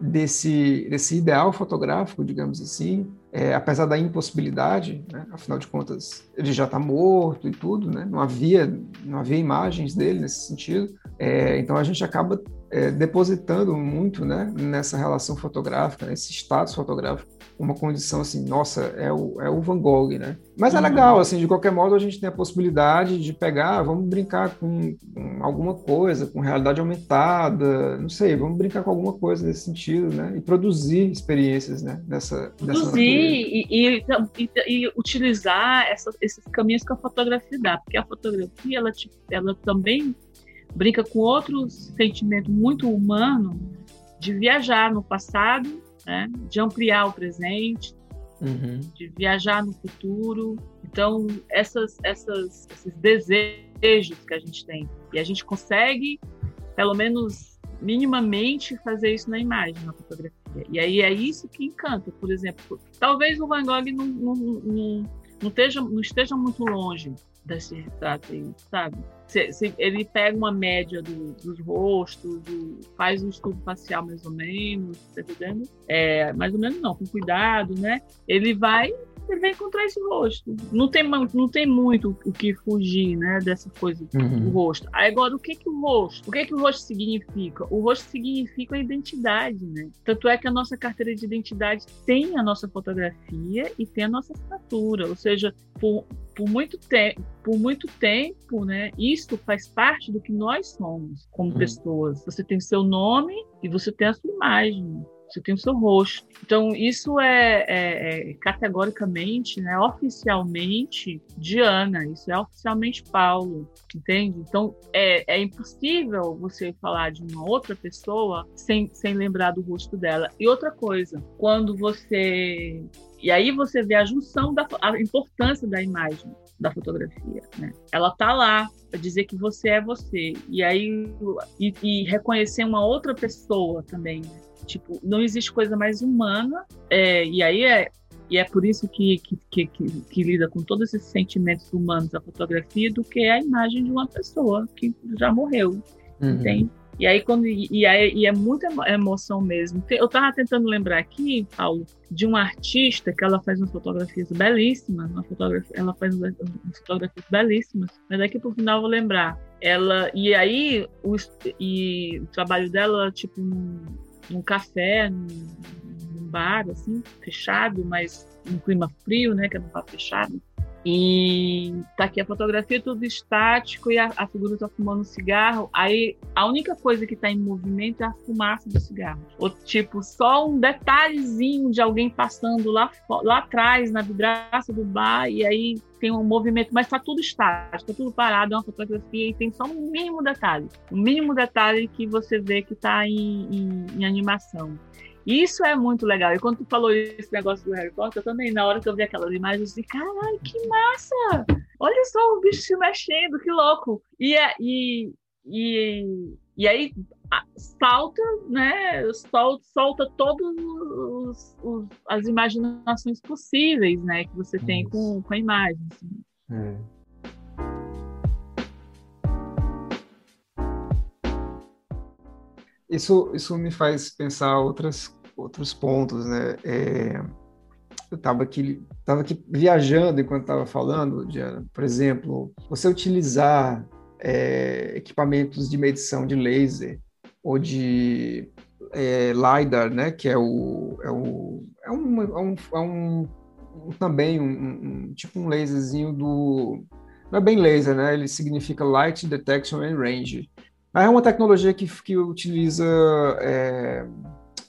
desse, desse ideal fotográfico, digamos assim, é, apesar da impossibilidade, né? afinal de contas ele já está morto e tudo, né? não havia não havia imagens dele nesse sentido, é, então a gente acaba é, depositando muito né, nessa relação fotográfica, nesse status fotográfico, uma condição assim, nossa, é o, é o Van Gogh, né? Mas é uhum. legal, assim, de qualquer modo a gente tem a possibilidade de pegar, vamos brincar com, com, alguma coisa, com realidade aumentada, não sei, vamos brincar com alguma coisa nesse sentido, né? E produzir experiências, né? Dessa, produzir e, e, e, e, utilizar essa, esses caminhos que a fotografia dá, porque a fotografia, ela, ela também brinca com outro sentimento muito humano de viajar no passado, né? de ampliar o presente, uhum. de viajar no futuro. Então, essas, essas, esses desejos que a gente tem, e a gente consegue, pelo menos minimamente, fazer isso na imagem, na fotografia. E aí é isso que encanta. Por exemplo, talvez o Van Gogh não, não, não, não, esteja, não esteja muito longe desse retrato aí, sabe? Se, se ele pega uma média do, dos rostos, do, faz um estudo facial mais ou menos, tá entendendo? É, mais ou menos não, com cuidado, né? Ele vai você vai encontrar esse rosto. Não tem, não tem muito o que fugir, né, dessa coisa uhum. do rosto. Agora, o que que o rosto? O que que o rosto significa? O rosto significa a identidade, né? Tanto é que a nossa carteira de identidade tem a nossa fotografia e tem a nossa assinatura, ou seja, por, por muito tempo, por muito tempo, né, isto faz parte do que nós somos como uhum. pessoas. Você tem seu nome e você tem a sua imagem você tem o seu rosto. Então, isso é, é, é, categoricamente, né, oficialmente Diana, isso é oficialmente Paulo, entende? Então, é, é impossível você falar de uma outra pessoa sem, sem lembrar do rosto dela. E outra coisa, quando você. E aí você vê a junção da a importância da imagem da fotografia, né? Ela tá lá para dizer que você é você e aí e, e reconhecer uma outra pessoa também. Né? Tipo, não existe coisa mais humana, é, e aí é, e é por isso que, que, que, que, lida com todos esses sentimentos humanos a fotografia do que a imagem de uma pessoa que já morreu, uhum. entende? E aí, quando, e, e, e é muita emoção mesmo. Eu estava tentando lembrar aqui, Paulo, de uma artista que ela faz umas fotografias belíssimas, uma fotografia, ela faz umas fotografias belíssimas, mas daqui para o final eu vou lembrar. Ela, e aí, o, e o trabalho dela, tipo, num café, num, num, bar, assim, fechado, mas um clima frio, né, que é um bar fechado. E tá aqui a fotografia, tudo estático, e a, a figura tá fumando um cigarro. Aí a única coisa que tá em movimento é a fumaça do cigarro. Ou tipo, só um detalhezinho de alguém passando lá, lá atrás, na vidraça do bar, e aí tem um movimento, mas tá tudo estático, tá tudo parado, é uma fotografia e tem só um mínimo detalhe. Um mínimo detalhe que você vê que tá em, em, em animação. Isso é muito legal. E quando tu falou esse negócio do Harry Potter, eu também, na hora que eu vi aquelas imagens, eu disse, caralho, que massa! Olha só o bicho se mexendo, que louco! E, é, e, e, e aí salta, né? Solta, solta todas as imaginações possíveis, né? Que você tem com, com a imagem. Assim. É. Isso, isso me faz pensar outras, outros pontos, né? É, eu estava aqui, tava aqui viajando enquanto estava falando, Diana. Por exemplo, você utilizar é, equipamentos de medição de laser ou de é, LiDAR, né, que é o, é, o, é, um, é, um, é um, também um, um, tipo um laserzinho do não é bem laser, né? Ele significa Light Detection and Range. Mas é uma tecnologia que, que utiliza é,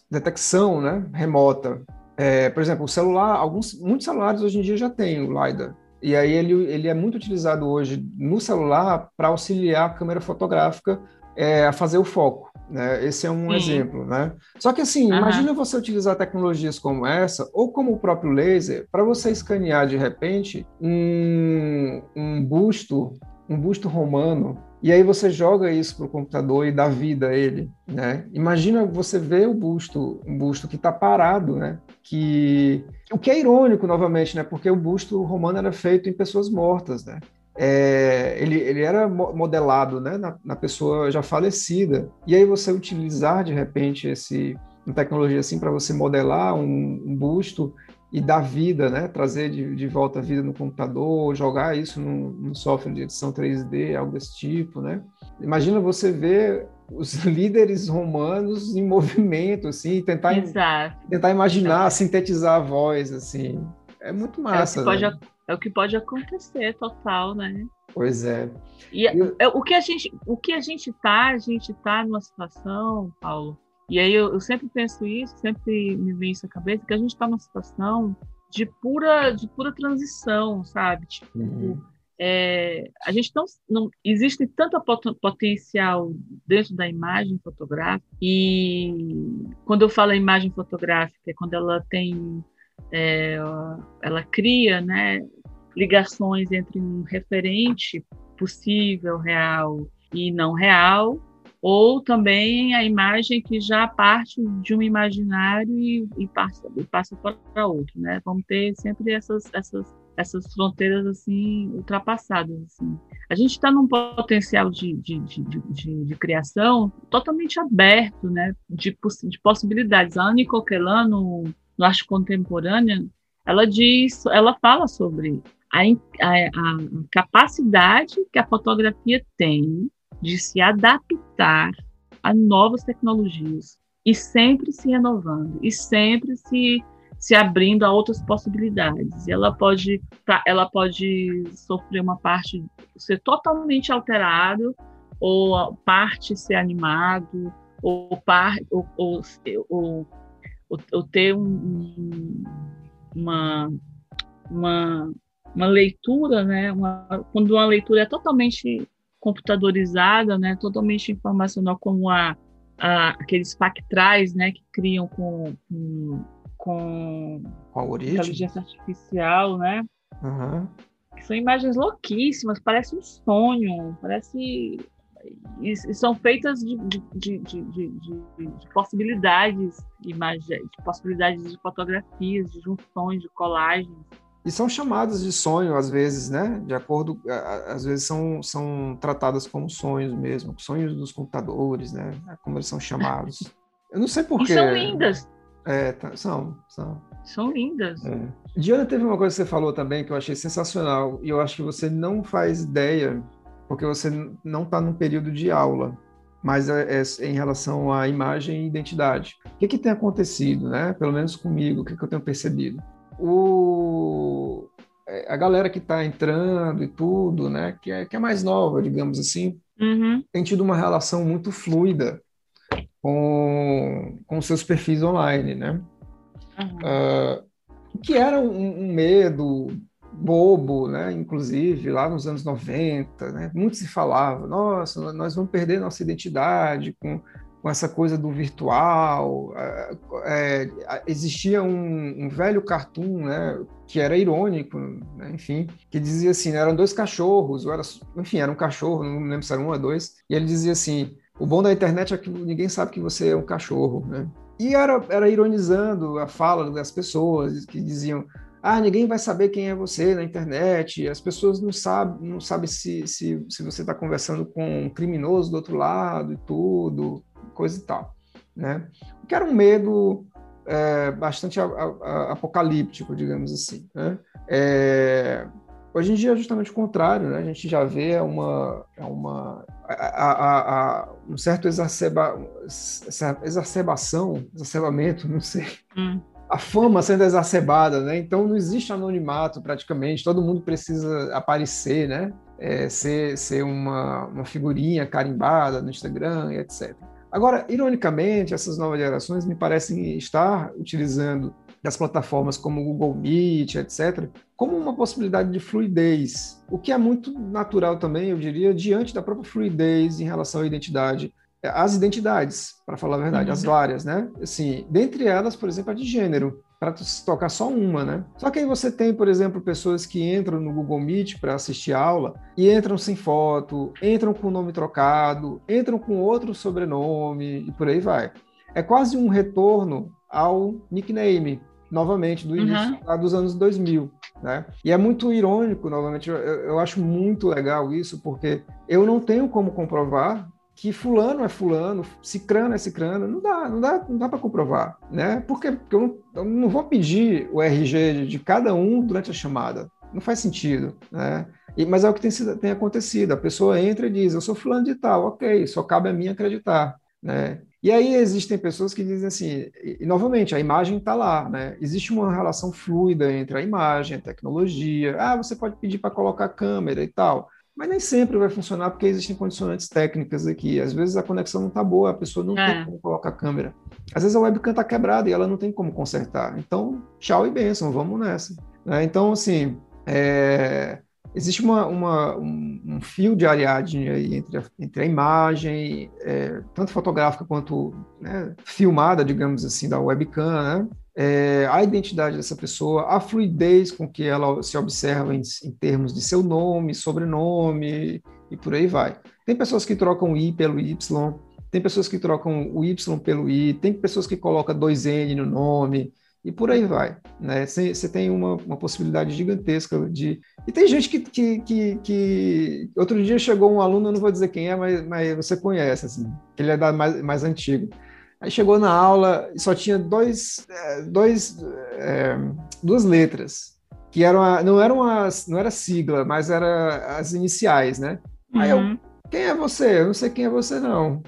detecção, né, remota. É, por exemplo, o celular, alguns, muitos celulares hoje em dia já têm o LiDAR. E aí ele, ele é muito utilizado hoje no celular para auxiliar a câmera fotográfica é, a fazer o foco. Né? Esse é um Sim. exemplo, né? Só que assim, uhum. imagina você utilizar tecnologias como essa, ou como o próprio laser, para você escanear de repente um, um busto, um busto romano, e aí você joga isso para o computador e dá vida a ele, né? Imagina você ver o busto, um busto que está parado, né? Que o que é irônico novamente, né? Porque o busto romano era feito em pessoas mortas, né? é, ele, ele era modelado né, na, na, pessoa já falecida. E aí você utilizar, de repente, esse, uma tecnologia assim para você modelar um, um, busto e dar vida, né, trazer de, de volta a vida no computador, jogar isso num, num software de edição 3D, algo desse tipo. Né? Imagina você ver os líderes romanos em movimento, assim, tentar, tentar imaginar, Exato. sintetizar a voz, assim. É muito massa. É, pode, né? É o que pode acontecer total, né? Pois é. E eu... É, o que a gente, o que a gente tá, a gente tá numa situação, Paulo. E aí eu, eu sempre penso isso, sempre me vem isso à cabeça que a gente está numa situação de pura, de pura transição, sabe? Tipo, uhum. é, a gente não, não existe tanto pot potencial dentro da imagem fotográfica e quando eu falo imagem fotográfica é quando ela tem é, ela cria, né, ligações entre um referente possível, real e não real, ou também a imagem que já parte de um imaginário e, e passa, e passa para outro, né? Vamos ter sempre essas, essas, essas fronteiras assim ultrapassadas. Assim. A gente está num potencial de, de, de, de, de criação totalmente aberto, né? De, de possibilidades. A Anne Coquelin, no, no Arte Contemporânea, ela diz, ela fala sobre a, a, a capacidade que a fotografia tem de se adaptar a novas tecnologias e sempre se renovando e sempre se se abrindo a outras possibilidades. E ela pode ela pode sofrer uma parte ser totalmente alterado ou parte ser animado ou par, ou, ou, ou, ou ter um, uma uma uma leitura, né, uma, quando uma leitura é totalmente computadorizada, né, totalmente informacional, como a, a aqueles pactrais, né, que criam com, com, com, inteligência artificial, né, uhum. que são imagens louquíssimas, parece um sonho, parece e, e são feitas de, de, de, de possibilidades, imagens, de possibilidades de fotografias, de junções, de colagens e são chamadas de sonho às vezes, né? De acordo, às vezes são, são tratadas como sonhos mesmo, sonhos dos computadores, né? É como eles são chamados. Eu não sei porquê. São lindas. É, tá, são, são. São lindas. É. Diana, teve uma coisa que você falou também que eu achei sensacional e eu acho que você não faz ideia porque você não está num período de aula, mas é, é, em relação à imagem e identidade. O que, que tem acontecido, né? Pelo menos comigo, o que, que eu tenho percebido? O, é, a galera que está entrando e tudo, né, que é, que é mais nova, digamos assim, uhum. tem tido uma relação muito fluida com, com seus perfis online, né? Uhum. Uh, que era um, um, medo bobo, né? Inclusive, lá nos anos 90, né? Muito se falava, nossa, nós vamos perder nossa identidade com com essa coisa do virtual. É, existia um, um, velho cartoon, né, que era irônico, né, enfim, que dizia assim, eram dois cachorros, ou era, enfim, era um cachorro, não lembro se era um ou dois, e ele dizia assim, o bom da internet é que ninguém sabe que você é um cachorro, né? E era, era ironizando a fala das pessoas que diziam, ah, ninguém vai saber quem é você na internet, as pessoas não sabem, não sabem se, se, se você está conversando com um criminoso do outro lado e tudo coisa e tal. Né? Que era um medo é, bastante a, a, apocalíptico, digamos assim. Né? É, hoje em dia é justamente o contrário, né? a gente já vê uma, uma a, um certo exacerba, exacerbação, exacerbamento, não sei. Hum a fama sendo exacerbada, né? Então não existe anonimato praticamente, todo mundo precisa aparecer, né? É, ser, ser uma, uma figurinha carimbada no Instagram, etc. Agora, ironicamente, essas novas gerações me parecem estar utilizando as plataformas como Google Meet, etc., como uma possibilidade de fluidez, o que é muito natural também, eu diria, diante da própria fluidez em relação à identidade as identidades, para falar a verdade, uhum. as várias, né? Assim, dentre elas, por exemplo, a de gênero, para tocar só uma, né? Só que aí você tem, por exemplo, pessoas que entram no Google Meet para assistir aula e entram sem foto, entram com o nome trocado, entram com outro sobrenome e por aí vai. É quase um retorno ao nickname, novamente, do início uhum. dos anos 2000. Né? E é muito irônico, novamente, eu, eu acho muito legal isso, porque eu não tenho como comprovar que fulano é fulano, cicrano é cicrano, não dá, não dá, não dá para comprovar, né? Por quê? Porque eu não, eu não vou pedir o RG de, cada um durante a chamada, não faz sentido, né? E, mas é o que tem, tem acontecido, a pessoa entra e diz, eu sou fulano de tal, ok, só cabe a mim acreditar, né? E aí existem pessoas que dizem assim, e novamente, a imagem está lá, né? Existe uma relação fluida entre a imagem, a tecnologia, ah, você pode pedir para colocar câmera e tal, mas nem sempre vai funcionar porque existem condicionantes técnicas aqui. Às vezes a conexão não está boa, a pessoa não é. tem como colocar a câmera. Às vezes a webcam está quebrada e ela não tem como consertar. Então, tchau e benção, vamos nessa. Né? Então, assim, é... existe uma, uma, um, um, fio de Ariadne aí entre a, entre a imagem, é, tanto fotográfica quanto né, filmada, digamos assim, da webcam, né? é, a identidade dessa pessoa, a fluidez com que ela se observa em, em, termos de seu nome, sobrenome e por aí vai. Tem pessoas que trocam o I pelo Y, tem pessoas que trocam o Y pelo I, tem pessoas que colocam dois N no nome e por aí vai. Né? Você tem uma, uma possibilidade gigantesca de. E tem gente que, que, que, que, Outro dia chegou um aluno, eu não vou dizer quem é, mas, mas você conhece, assim, ele é da mais, mais antigo Aí chegou na aula e só tinha dois, é, dois, é, duas letras, que eram a, não eram as, não era sigla, mas era as iniciais, né? Uhum. Aí eu, uhum. quem é você? Eu não sei quem é você não.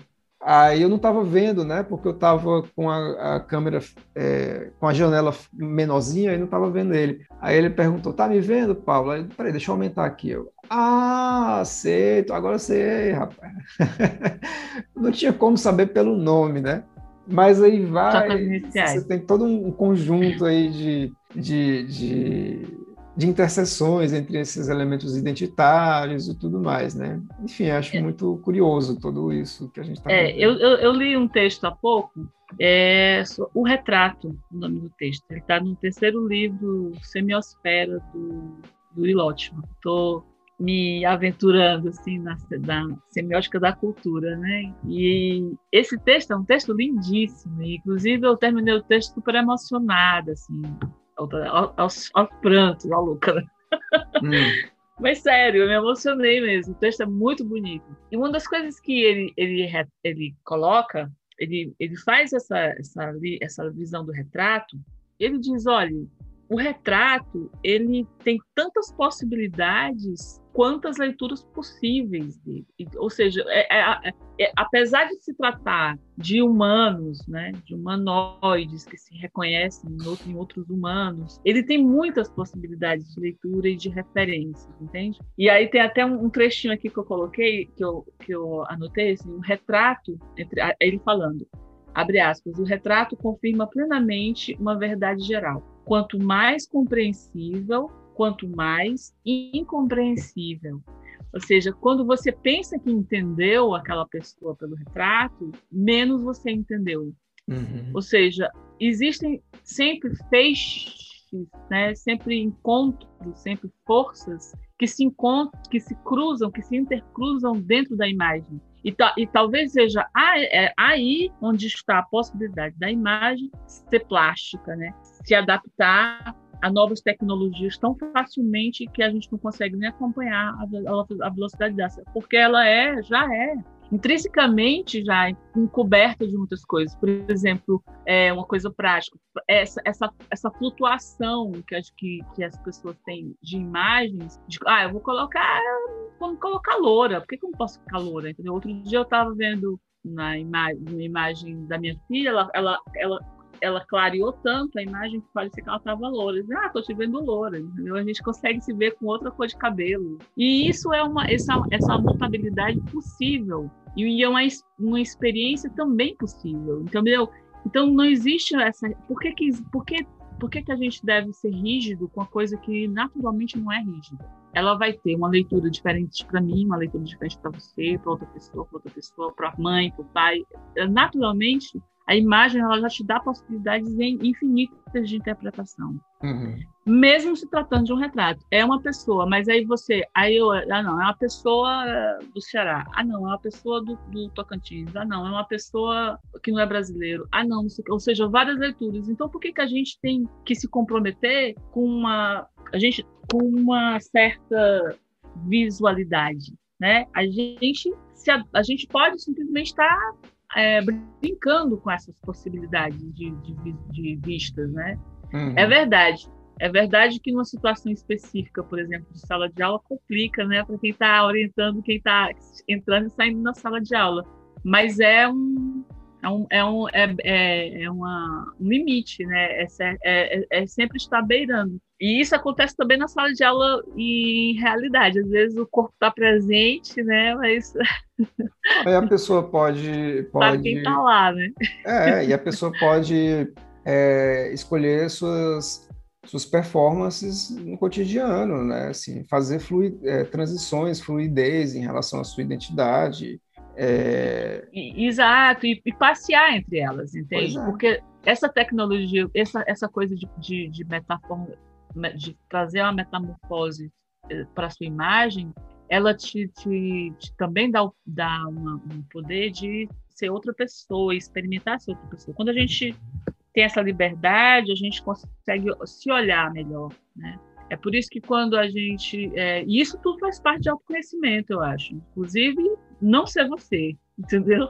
Aí eu não estava vendo, né? Porque eu estava com a, a câmera, é, com a janela menorzinha e não estava vendo ele. Aí ele perguntou: "Tá me vendo, Paulo?" Aí, peraí, deixa eu aumentar aqui. Eu, ah, aceito, agora sei, rapaz. não tinha como saber pelo nome, né? Mas aí vai. Você tem todo um conjunto aí de, de, de, de, interseções entre esses elementos identitários e tudo mais, né? Enfim, acho é. muito curioso tudo isso que a gente está é, eu, eu, eu, li um texto há pouco, é, O Retrato, o nome do texto. Ele está no terceiro livro, Semiosfera, do, do Ilótimo. Estou me aventurando assim na, na, semiótica da cultura, né? E esse texto é um texto lindíssimo, e, inclusive eu terminei o texto super emocionada, assim, aos, aos prantos, a louca. Né? Hum. Mas sério, eu me emocionei mesmo. O texto é muito bonito. E uma das coisas que ele ele, ele coloca, ele, ele faz essa, essa essa visão do retrato. Ele diz, olha, o retrato ele tem tantas possibilidades quantas leituras possíveis dele. Ou seja, é, é, é, apesar de se tratar de humanos, né, de humanoides que se reconhecem em, outro, em, outros humanos, ele tem muitas possibilidades de leitura e de referências, entende? E aí tem até um, um trechinho aqui que eu coloquei, que eu, que eu anotei, assim, um retrato, entre, ele falando, abre aspas, o retrato confirma plenamente uma verdade geral. Quanto mais compreensível quanto mais incompreensível. Ou seja, quando você pensa que entendeu aquela pessoa pelo retrato, menos você entendeu. Uhum. Ou seja, existem sempre feixes, né? sempre encontros, sempre forças que se encontram, que se cruzam, que se intercruzam dentro da imagem. E, ta, e talvez seja é aí onde está a possibilidade da imagem ser plástica, né? se adaptar a novas tecnologias tão facilmente que a gente não consegue nem acompanhar a, a velocidade dessa, porque ela é, já é. intrinsecamente já encoberta de muitas coisas. Por exemplo, é uma coisa prática, essa, essa, essa flutuação que acho que, que as pessoas têm de imagens, de, ah, eu vou colocar, vou colocar loura, por que, que eu não posso ficar loura? Entendeu? Outro dia eu estava vendo na imagem, uma imagem da minha filha, ela, ela, ela ela clareou tanto a imagem que parecia que ela estava loura. ah, tô te vendo loura, entendeu? A gente consegue se ver com outra cor de cabelo. E isso é uma essa, essa mutabilidade possível e é uma, uma experiência também possível, entendeu? Então não existe essa. Por que que, por que, por que, que a gente deve ser rígido com a coisa que naturalmente não é rígida? Ela vai ter uma leitura diferente para mim, uma leitura diferente para você, para outra pessoa, para outra pessoa, para a mãe, para o pai. Naturalmente, a imagem ela já te dá possibilidades infinitas de interpretação. Uhum. Mesmo se tratando de um retrato. É uma pessoa, mas aí você. Aí eu. Ah, não, é uma pessoa do Ceará. Ah, não, é uma pessoa do, do Tocantins. Ah, não, é uma pessoa que não é brasileiro. Ah, não, não sei, ou seja, várias leituras. Então, por que, que a gente tem que se comprometer com uma. A gente, com uma certa visualidade? Né? A gente, se a, a gente pode simplesmente estar é, brincando com essas possibilidades de, de, de vistas, né? Uhum. É verdade. É verdade que numa situação específica, por exemplo, de sala de aula, complica, né, para quem está orientando, quem está entrando e saindo na sala de aula. Mas é um, é um, é um, é, é, é uma, um limite, né? É, é, é, sempre estar beirando. E isso acontece também na sala de aula em realidade. Às vezes o corpo está presente, né? Mas. Aí a pessoa pode. pode... Sabe quem está lá, né? É, e a pessoa pode é, escolher suas, suas performances no cotidiano, né? Assim, fazer flui, é, transições, fluidez em relação à sua identidade. É... Exato, e, e, passear entre elas, entende? É. Porque essa tecnologia, essa, essa coisa de, de, de, de trazer uma metamorfose eh, para a sua imagem, ela te, te, te também dá, dá uma, um poder de ser outra pessoa, experimentar ser outra pessoa. Quando a gente tem essa liberdade, a gente consegue se olhar melhor, né? É por isso que quando a gente. É, e isso tudo faz parte de autoconhecimento, eu acho. Inclusive, não ser você, entendeu?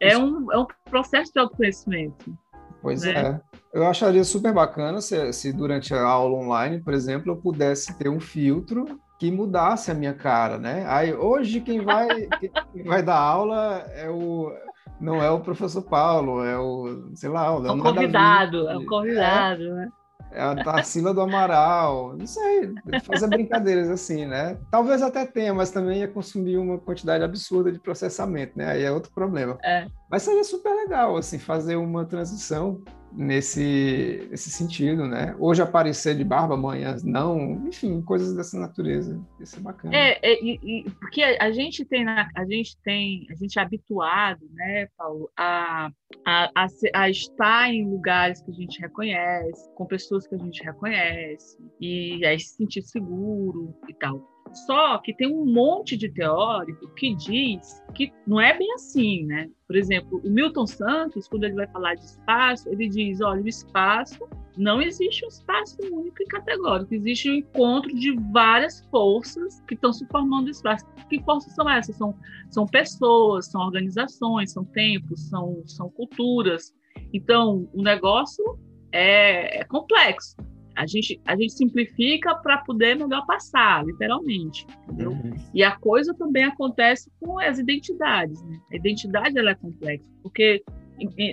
É um, é um processo de autoconhecimento. Pois né? é. Eu acharia super bacana se, se durante a aula online, por exemplo, eu pudesse ter um filtro que mudasse a minha cara, né? Aí hoje quem vai quem vai dar aula é o não é o professor Paulo, é o sei lá, o, é o convidado, é o convidado, é, né? é a Tarsila do Amaral, não sei, fazer brincadeiras assim, né? Talvez até tenha, mas também ia consumir uma quantidade absurda de processamento, né? Aí é outro problema. É. Mas seria super legal, assim, fazer uma transição nesse, nesse sentido, né? Hoje aparecer de barba, amanhã não, enfim, coisas dessa natureza. Isso é bacana. É, é e, e, porque a gente tem, a gente tem, a gente é habituado, né, Paulo, a, a, a, a estar em lugares que a gente reconhece, com pessoas que a gente reconhece, e aí se sentir seguro e tal. Só que tem um monte de teórico que diz que não é bem assim, né? Por exemplo, o Milton Santos, quando ele vai falar de espaço, ele diz: olha, o espaço não existe um espaço único e categórico, existe um encontro de várias forças que estão se formando espaço. Que forças são essas? São, são pessoas, são organizações, são tempos, são, são culturas. Então, o negócio é, é complexo. A gente, a gente simplifica para poder melhor passar, literalmente. Entendeu? Uhum. E a coisa também acontece com as identidades. Né? A identidade ela é complexa, porque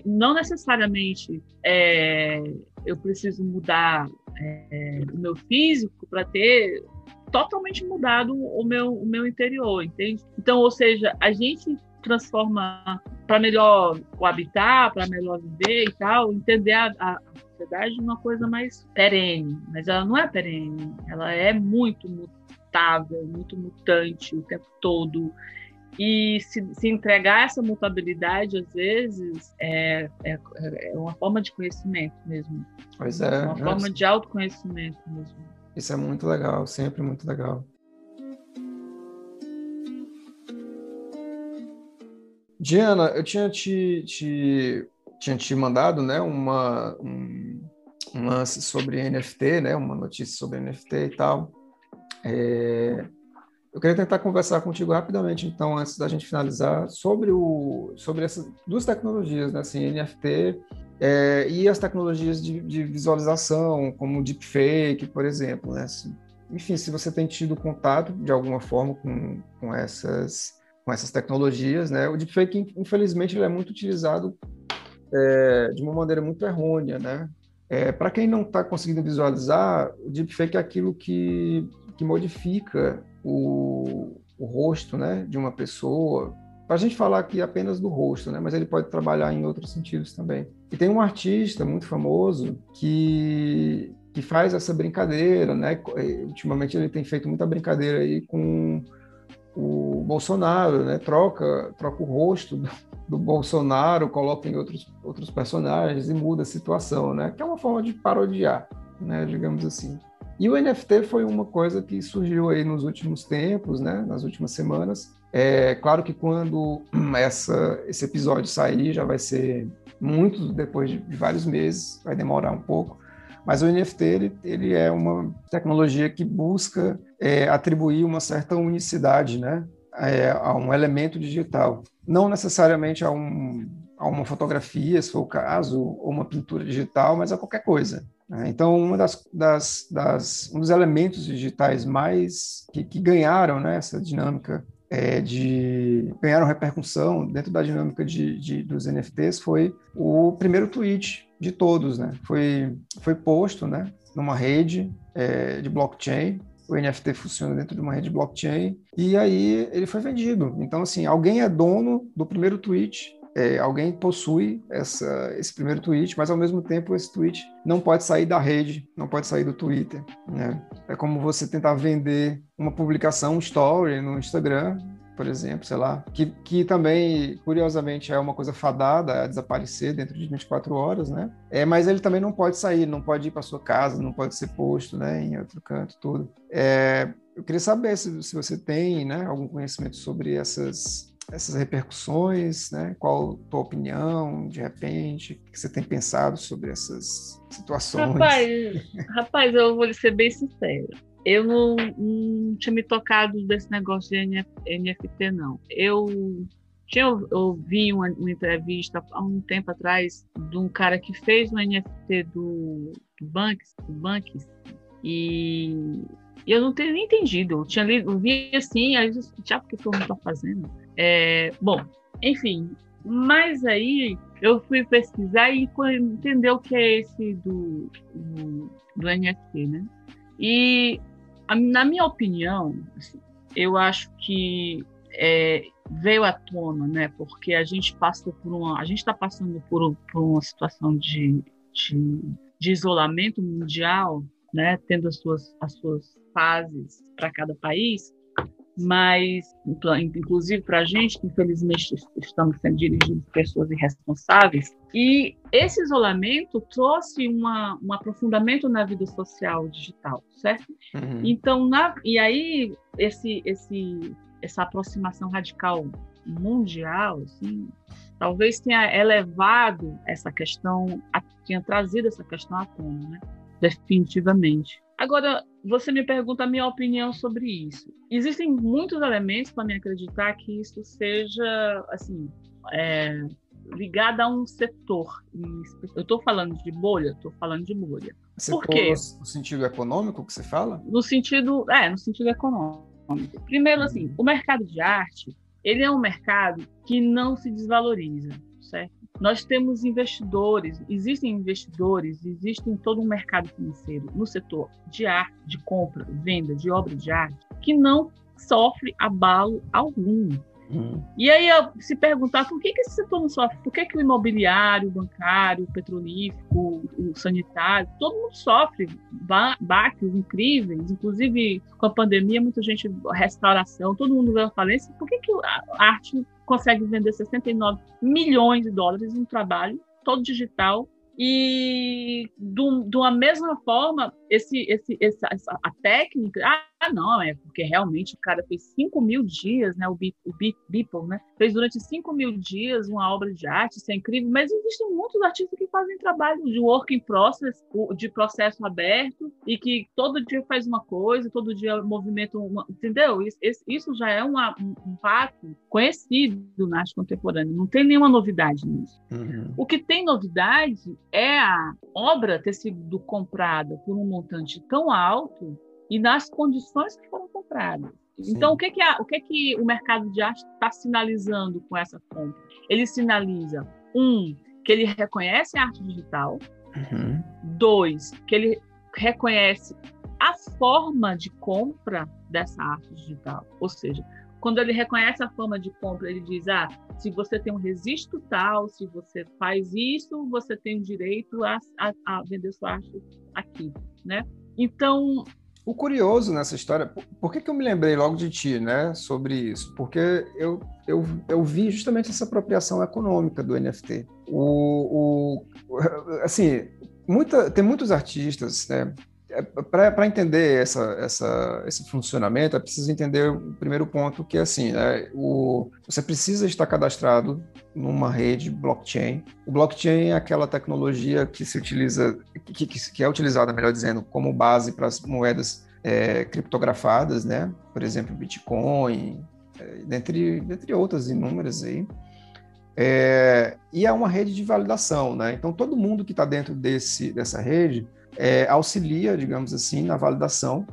não necessariamente é, eu preciso mudar é, o meu físico para ter totalmente mudado o meu, o meu interior, entende? Então, ou seja, a gente transforma para melhor o habitar, para melhor viver e tal, entender a, a sociedade uma coisa mais perene, mas ela não é perene, ela é muito mutável, muito mutante o tempo todo. E se, se entregar essa mutabilidade, às vezes, é, é, é, uma forma de conhecimento mesmo. Pois é. Uma forma de autoconhecimento mesmo. Isso é muito legal, sempre muito legal. Diana, eu tinha te, te tinha te mandado né, uma, um, um, lance sobre NFT, né, uma notícia sobre NFT e tal. É, eu queria tentar conversar contigo rapidamente, então, antes da gente finalizar, sobre, o, sobre essas duas tecnologias, né? Assim, NFT é, e as tecnologias de, de, visualização, como o deepfake, por exemplo, né? Enfim, se você tem tido contato de alguma forma com, com, essas, com essas tecnologias, né? O deepfake, infelizmente, ele é muito utilizado é, de uma maneira muito errônea, né? É, Para quem não está conseguindo visualizar, o deepfake é aquilo que, que modifica o, o rosto né, de uma pessoa, para a gente falar aqui apenas do rosto, né, mas ele pode trabalhar em outros sentidos também. E tem um artista muito famoso que, que faz essa brincadeira, né? Ultimamente ele tem feito muita brincadeira aí com o Bolsonaro, né? Troca, troca o rosto do, do, Bolsonaro, coloca em outros, outros personagens e muda a situação, né? Que é uma forma de parodiar, né? Digamos assim. E o NFT foi uma coisa que surgiu aí nos últimos tempos, né? Nas últimas semanas. É claro que quando essa, esse episódio sair já vai ser muito depois de, de vários meses, vai demorar um pouco. Mas o NFT ele, ele é uma tecnologia que busca é, atribuir uma certa unicidade, né? É, a um elemento digital, não necessariamente a, um, a uma fotografia, se for o caso, ou uma pintura digital, mas a qualquer coisa. Né? Então, uma das, das, das, um dos elementos digitais mais que, que ganharam né, essa dinâmica é, de ganharam repercussão dentro da dinâmica de, de, dos NFTs foi o primeiro tweet de todos, né? Foi foi posto, né, numa rede é, de blockchain o NFT funciona dentro de uma rede blockchain, e aí ele foi vendido. Então, assim, alguém é dono do primeiro tweet, é, alguém possui essa, esse primeiro tweet, mas ao mesmo tempo esse tweet não pode sair da rede, não pode sair do Twitter. Né? É como você tentar vender uma publicação, um story no Instagram, por exemplo, sei lá, que, que também, curiosamente, é uma coisa fadada a desaparecer dentro de 24 horas, né? É, mas ele também não pode sair, não pode ir para sua casa, não pode ser posto, né, em outro canto, tudo. É, eu queria saber se, se você tem, né, algum conhecimento sobre essas essas repercussões, né? Qual a tua opinião, de repente, o que você tem pensado sobre essas situações? Rapaz, rapaz eu vou ser bem sincero eu não, não, tinha me tocado desse negócio de NFT, não. Eu tinha ouvi uma, uma, entrevista há um tempo atrás de um cara que fez um NFT do, do Banks, do Banks e, e eu não tenho nem entendido. Eu tinha lido, eu vi assim, aí eu disse, ah, por que todo mundo está fazendo? É, bom, enfim, mas aí eu fui pesquisar e entender o que é esse do, do, do NFT, né? E na minha opinião, assim, eu acho que é, veio à tona, né? Porque a gente passou por uma, a gente está passando por, por, uma situação de, de, de, isolamento mundial, né? Tendo as suas as suas fases para cada país mas inclusive para a gente, que infelizmente estamos sendo dirigidos por pessoas irresponsáveis. E esse isolamento trouxe uma, um aprofundamento na vida social digital, certo? Uhum. Então, na, e aí esse, esse, essa aproximação radical mundial, assim, talvez tenha elevado essa questão, tenha trazido essa questão à tona, né? definitivamente. Agora, você me pergunta a minha opinião sobre isso. Existem muitos elementos para me acreditar que isso seja, assim, é, ligado a um setor. Eu estou falando de bolha? Estou falando de bolha. Setor Por quê? No sentido econômico que você fala? No sentido, é, no sentido econômico. Primeiro, assim, o mercado de arte, ele é um mercado que não se desvaloriza, certo? Nós temos investidores, existem investidores, existe todo um mercado financeiro no setor de arte, de compra, venda de obra de arte, que não sofre abalo algum. Uhum. E aí se perguntar por que, que esse setor não sofre, por que, que o imobiliário, o bancário, o petrolífico, o sanitário, todo mundo sofre baques incríveis, inclusive com a pandemia, muita gente, restauração, todo mundo veio à falência, por que, que a arte consegue vender 69 milhões de dólares em trabalho todo digital e de uma mesma forma, esse, esse, essa, a técnica, ah, não, é porque realmente o cara fez 5 mil dias, né, o, o Beeple, né, fez durante 5 mil dias uma obra de arte, isso é incrível, mas existem muitos artistas que fazem trabalho de work in process, de processo aberto, e que todo dia faz uma coisa, todo dia movimenta uma, entendeu? Isso, já é uma, um, um fato conhecido na arte contemporânea, não tem nenhuma novidade nisso. Uhum. O que tem novidade é a obra ter sido comprada por um montante tão alto e nas condições que foram compradas. Sim. Então, o que, que, a, o que, que o mercado de arte está sinalizando com essa compra? Ele sinaliza, um, que ele reconhece a arte digital, uhum. dois, que ele reconhece a forma de compra dessa arte digital. Ou seja, quando ele reconhece a forma de compra, ele diz: ah, se você tem um registro tal, se você faz isso, você tem o direito a, a, a vender sua arte aqui, né? Então, o curioso nessa história, por que, que eu me lembrei logo de ti, né, sobre isso? Porque eu, eu, eu vi justamente essa apropriação econômica do NFT. O, o assim, muita, tem muitos artistas, né, para entender essa, essa, esse funcionamento, é preciso entender o primeiro ponto, que é assim, né, o, você precisa estar cadastrado numa rede blockchain. O blockchain é aquela tecnologia que se utiliza, que, que, que é utilizada, melhor dizendo, como base para as moedas é, criptografadas, né? Por exemplo, Bitcoin, é, dentre, dentre outras inúmeras aí. É, e é uma rede de validação, né? Então todo mundo que está dentro desse, dessa rede é, auxilia, digamos assim, na validação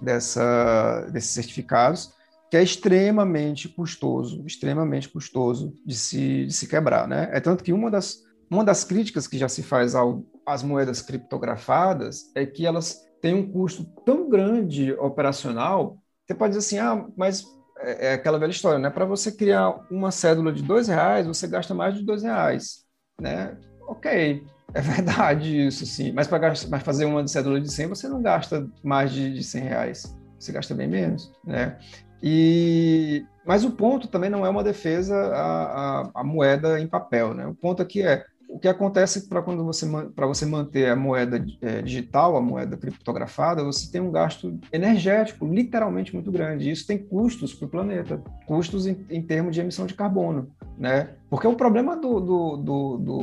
dessa, desses certificados, que é extremamente custoso, extremamente custoso de se, de se quebrar, né? É tanto que uma das, uma das críticas que já se faz ao, às moedas criptografadas é que elas têm um custo tão grande operacional, você pode dizer assim, ah, mas é, é aquela velha história, né? Para você criar uma cédula de dois reais, você gasta mais de dois reais, né? Ok, é verdade isso, sim. Mas para fazer uma cédula de 100, você não gasta mais de, de 100 reais. Você gasta bem menos, né? E, mas o ponto também não é uma defesa à, à, à moeda em papel, né? O ponto aqui é o que acontece para quando você para você manter a moeda é, digital, a moeda criptografada, você tem um gasto energético literalmente muito grande. Isso tem custos para o planeta, custos em, em, termos de emissão de carbono, né? Porque o problema do, do, do, do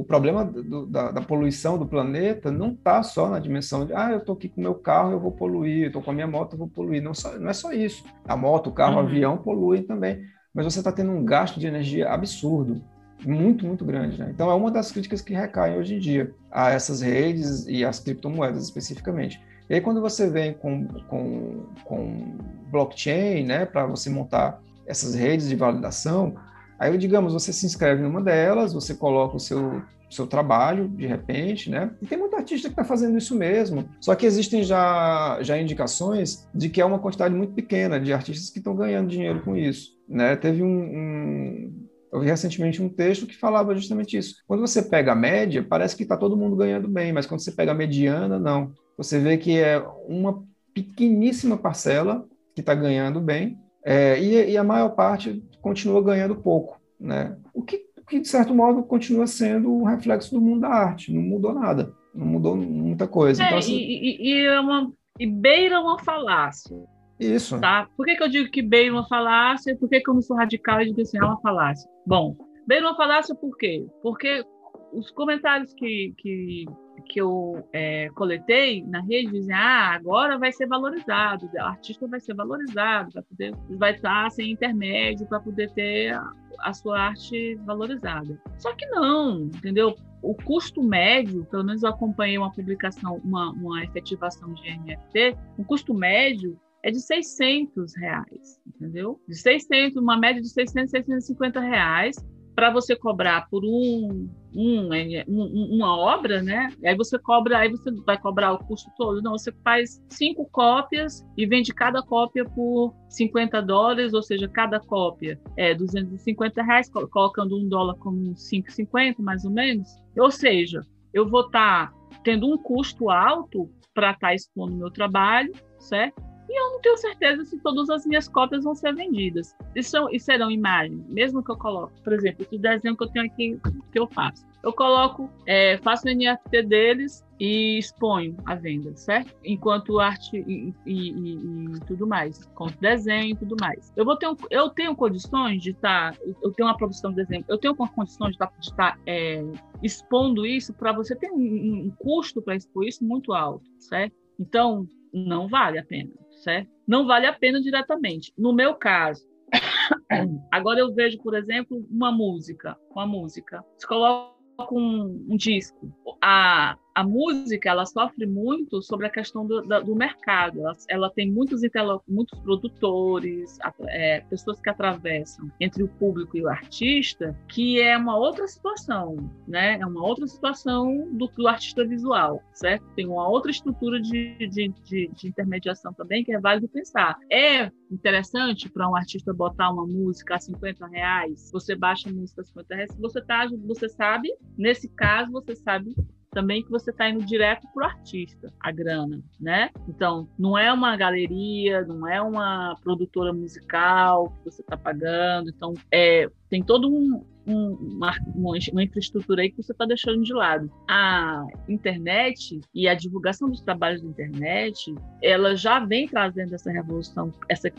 o problema da, da, poluição do planeta não está só na dimensão de ah eu estou aqui com o meu carro eu vou poluir, eu estou com a minha moto eu vou poluir. Não, só, não é só isso. A moto, o carro, uhum. o avião poluem também, mas você está tendo um gasto de energia absurdo muito, muito grande. Né? Então, é uma das críticas que recaem hoje em dia a essas redes e às criptomoedas especificamente. E aí, quando você vem com, com, com blockchain, né, para você montar essas redes de validação, aí, digamos, você se inscreve numa delas, você coloca o seu seu trabalho, de repente, né? E tem muito artista que está fazendo isso mesmo. Só que existem já, já indicações de que é uma quantidade muito pequena de artistas que estão ganhando dinheiro com isso. Né? Teve um, um eu vi recentemente um texto que falava justamente isso. Quando você pega a média, parece que está todo mundo ganhando bem, mas quando você pega a mediana, não. Você vê que é uma pequeníssima parcela que está ganhando bem é, e, e, a maior parte continua ganhando pouco, né? O que, que, de certo modo, continua sendo um reflexo do mundo da arte. Não mudou nada, não mudou muita coisa. É, então, assim... e, e, é uma, e beira uma falácia. Isso. Tá? Por que, que eu digo que beira uma falácia e por que, que eu não sou radical e digo assim, é uma falácia? Bom, beira uma falácia por quê? Porque os comentários que, que, que eu é, coletei na rede dizem ah, agora vai ser valorizado, o artista vai ser valorizado, vai, poder, vai estar sem intermédio para poder ter a, a sua arte valorizada. Só que não, entendeu? o custo médio, pelo menos eu acompanhei uma publicação, uma, uma efetivação de NFT, o custo médio é de 600 reais, entendeu? De 600, uma média de 600, 650 reais para você cobrar por um, um, um, uma obra, né? Aí você cobra, aí você vai cobrar o custo todo. Não, você faz cinco cópias e vende cada cópia por 50 dólares, ou seja, cada cópia é 250 reais, colocando um dólar como 5,50 mais ou menos. Ou seja, eu vou estar tá tendo um custo alto para estar tá expondo meu trabalho, certo? E eu não tenho certeza se todas as minhas cópias vão ser vendidas. E, são, e serão imagens, mesmo que eu coloque, por exemplo, esse desenho que eu tenho aqui, que eu faço. Eu coloco, é, faço o NFT deles e exponho à venda, certo? Enquanto arte e, e, e, e tudo mais, com desenho e tudo mais. Eu vou ter, um, eu tenho condições de estar, tá, eu tenho uma produção de desenho, eu tenho condições de estar, tá, estar tá, é, expondo isso para você ter um, um custo para expor isso muito alto, certo? Então, não vale a pena, certo? Não vale a pena diretamente. No meu caso, agora eu vejo, por exemplo, uma música, uma música. Você coloca um, um disco. A, a música ela sofre muito sobre a questão do, do mercado. Ela, ela, tem muitos, muitos produtores, é, pessoas que atravessam entre o público e o artista, que é uma outra situação, né? É uma outra situação do, artista visual, certo? Tem uma outra estrutura de, de, de, de intermediação também que é válido pensar. É interessante para um artista botar uma música a 50 reais, você baixa a música a 50 reais, você, tá, você sabe, nesse caso, você sabe também que você está indo direto para o artista, a grana, né? Então, não é uma galeria, não é uma produtora musical que você está pagando. Então, é, tem todo um, um, uma, uma, infraestrutura aí que você está deixando de lado. A internet e a divulgação dos trabalhos da internet, ela já vem trazendo essa revolução, essa,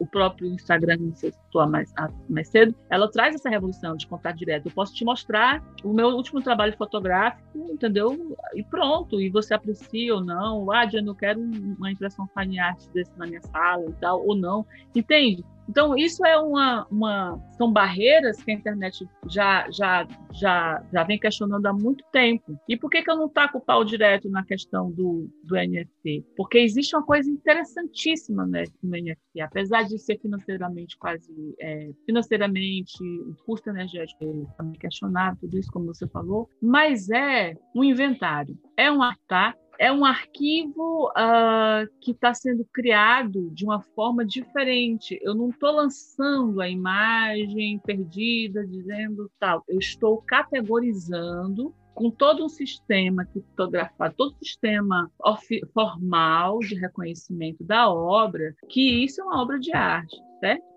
o próprio Instagram, que você citou mais, mais cedo, ela traz essa revolução de contato direto. Eu posso te mostrar o meu último trabalho fotográfico, entendeu? E pronto, e você aprecia ou não. Ah, Diana, eu quero uma impressão fine art desse na minha sala e tal, ou não. Entende? Então, isso é uma, uma, são barreiras que a internet já, já, já, já vem questionando há muito tempo. E por que, que eu não taco o pau direto na questão do, do NFT? Porque existe uma coisa interessantíssima no NFT, apesar de ser financeiramente quase, é, financeiramente, o custo energético é também questionado, tudo isso como você falou, mas é um inventário, é um artar é um arquivo uh, que está sendo criado de uma forma diferente. Eu não estou lançando a imagem perdida, dizendo tal. Eu estou categorizando com todo um sistema criptografado, todo um sistema formal de reconhecimento da obra, que isso é uma obra de arte?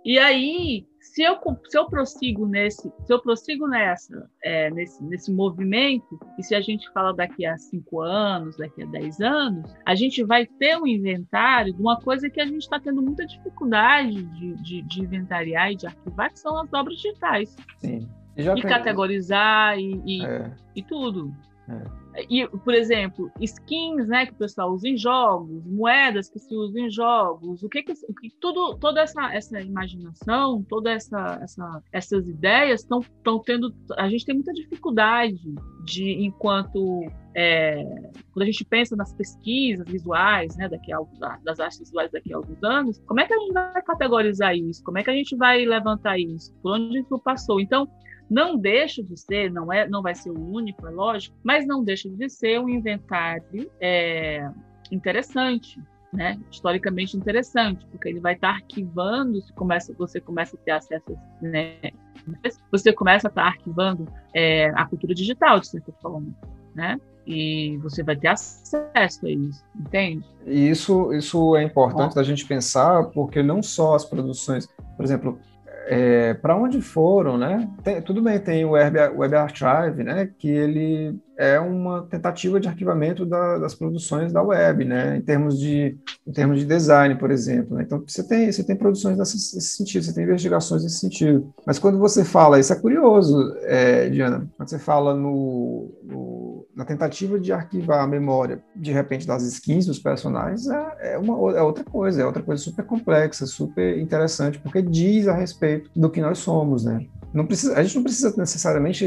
E aí se eu, se eu prossigo nesse, se eu prossigo nessa, é, nesse, nesse movimento, e se a gente fala daqui a cinco anos, daqui a dez anos, a gente vai ter um inventário de uma coisa que a gente está tendo muita dificuldade de, de, de, inventariar e de arquivar, que são as obras digitais. Sim. E, e categorizar e, e, é. e tudo. É. E, por exemplo, skins, né, que o pessoal usa em jogos, moedas que se usam em jogos, o que que, o que tudo, toda essa, essa imaginação, toda essa, essa essas ideias estão estão tendo, a gente tem muita dificuldade de, enquanto é, quando a gente pensa nas pesquisas visuais, né, daqui a, das artes visuais daqui a alguns anos, como é que a gente vai categorizar isso? Como é que a gente vai levantar isso? Por onde isso passou? Então, não deixa de ser, não é, não vai ser o único, é lógico, mas não deixa de ser um inventário é, interessante, né? historicamente interessante, porque ele vai estar arquivando, se começa, você começa a ter acesso, né? você começa a estar arquivando é, a cultura digital, de certa forma, né? e você vai ter acesso a isso, entende? E isso, isso é importante Bom. da gente pensar, porque não só as produções, por exemplo, é, para onde foram, né? Tem, tudo bem, tem o Web, Web Archive, né? Que ele é uma tentativa de arquivamento da, das produções da web, né? Em termos de, em termos de design, por exemplo. Né? Então você tem, você tem produções nesse, nesse, sentido, você tem investigações nesse sentido. Mas quando você fala, isso é curioso, é, Diana, quando você fala no, no, na tentativa de arquivar a memória, de repente das skins dos personagens, é, é, uma, é outra coisa, é outra coisa super complexa, super interessante, porque diz a respeito do que nós somos, né? Não precisa, a gente não precisa necessariamente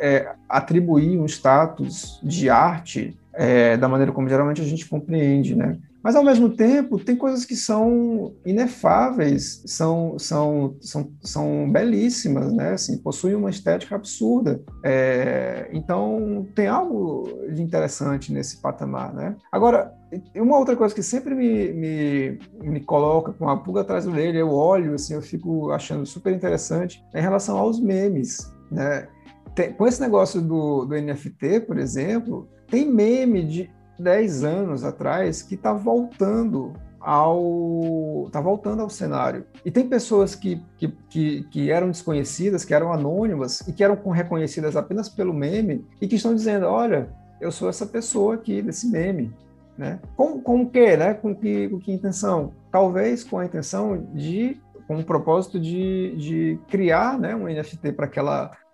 é, atribuir um status de arte é, da maneira como geralmente a gente compreende, né? Mas, ao mesmo tempo, tem coisas que são inefáveis, são, são, são, são belíssimas, né? Assim, possuem uma estética absurda. É, então, tem algo de interessante nesse patamar, né? Agora, uma outra coisa que sempre me, me, me coloca com a pulga atrás do orelha, eu olho, assim, eu fico achando super interessante, é em relação aos memes, né? Tem, com esse negócio do, do NFT, por exemplo, tem meme de 10 anos atrás que está voltando ao tá voltando ao cenário. E tem pessoas que, que, que, que, eram desconhecidas, que eram anônimas e que eram reconhecidas apenas pelo meme e que estão dizendo, olha, eu sou essa pessoa aqui desse meme. Né? Com, com o quê? Né? Com, que, com que intenção? Talvez com a intenção de com o propósito de, de criar né, um NFT para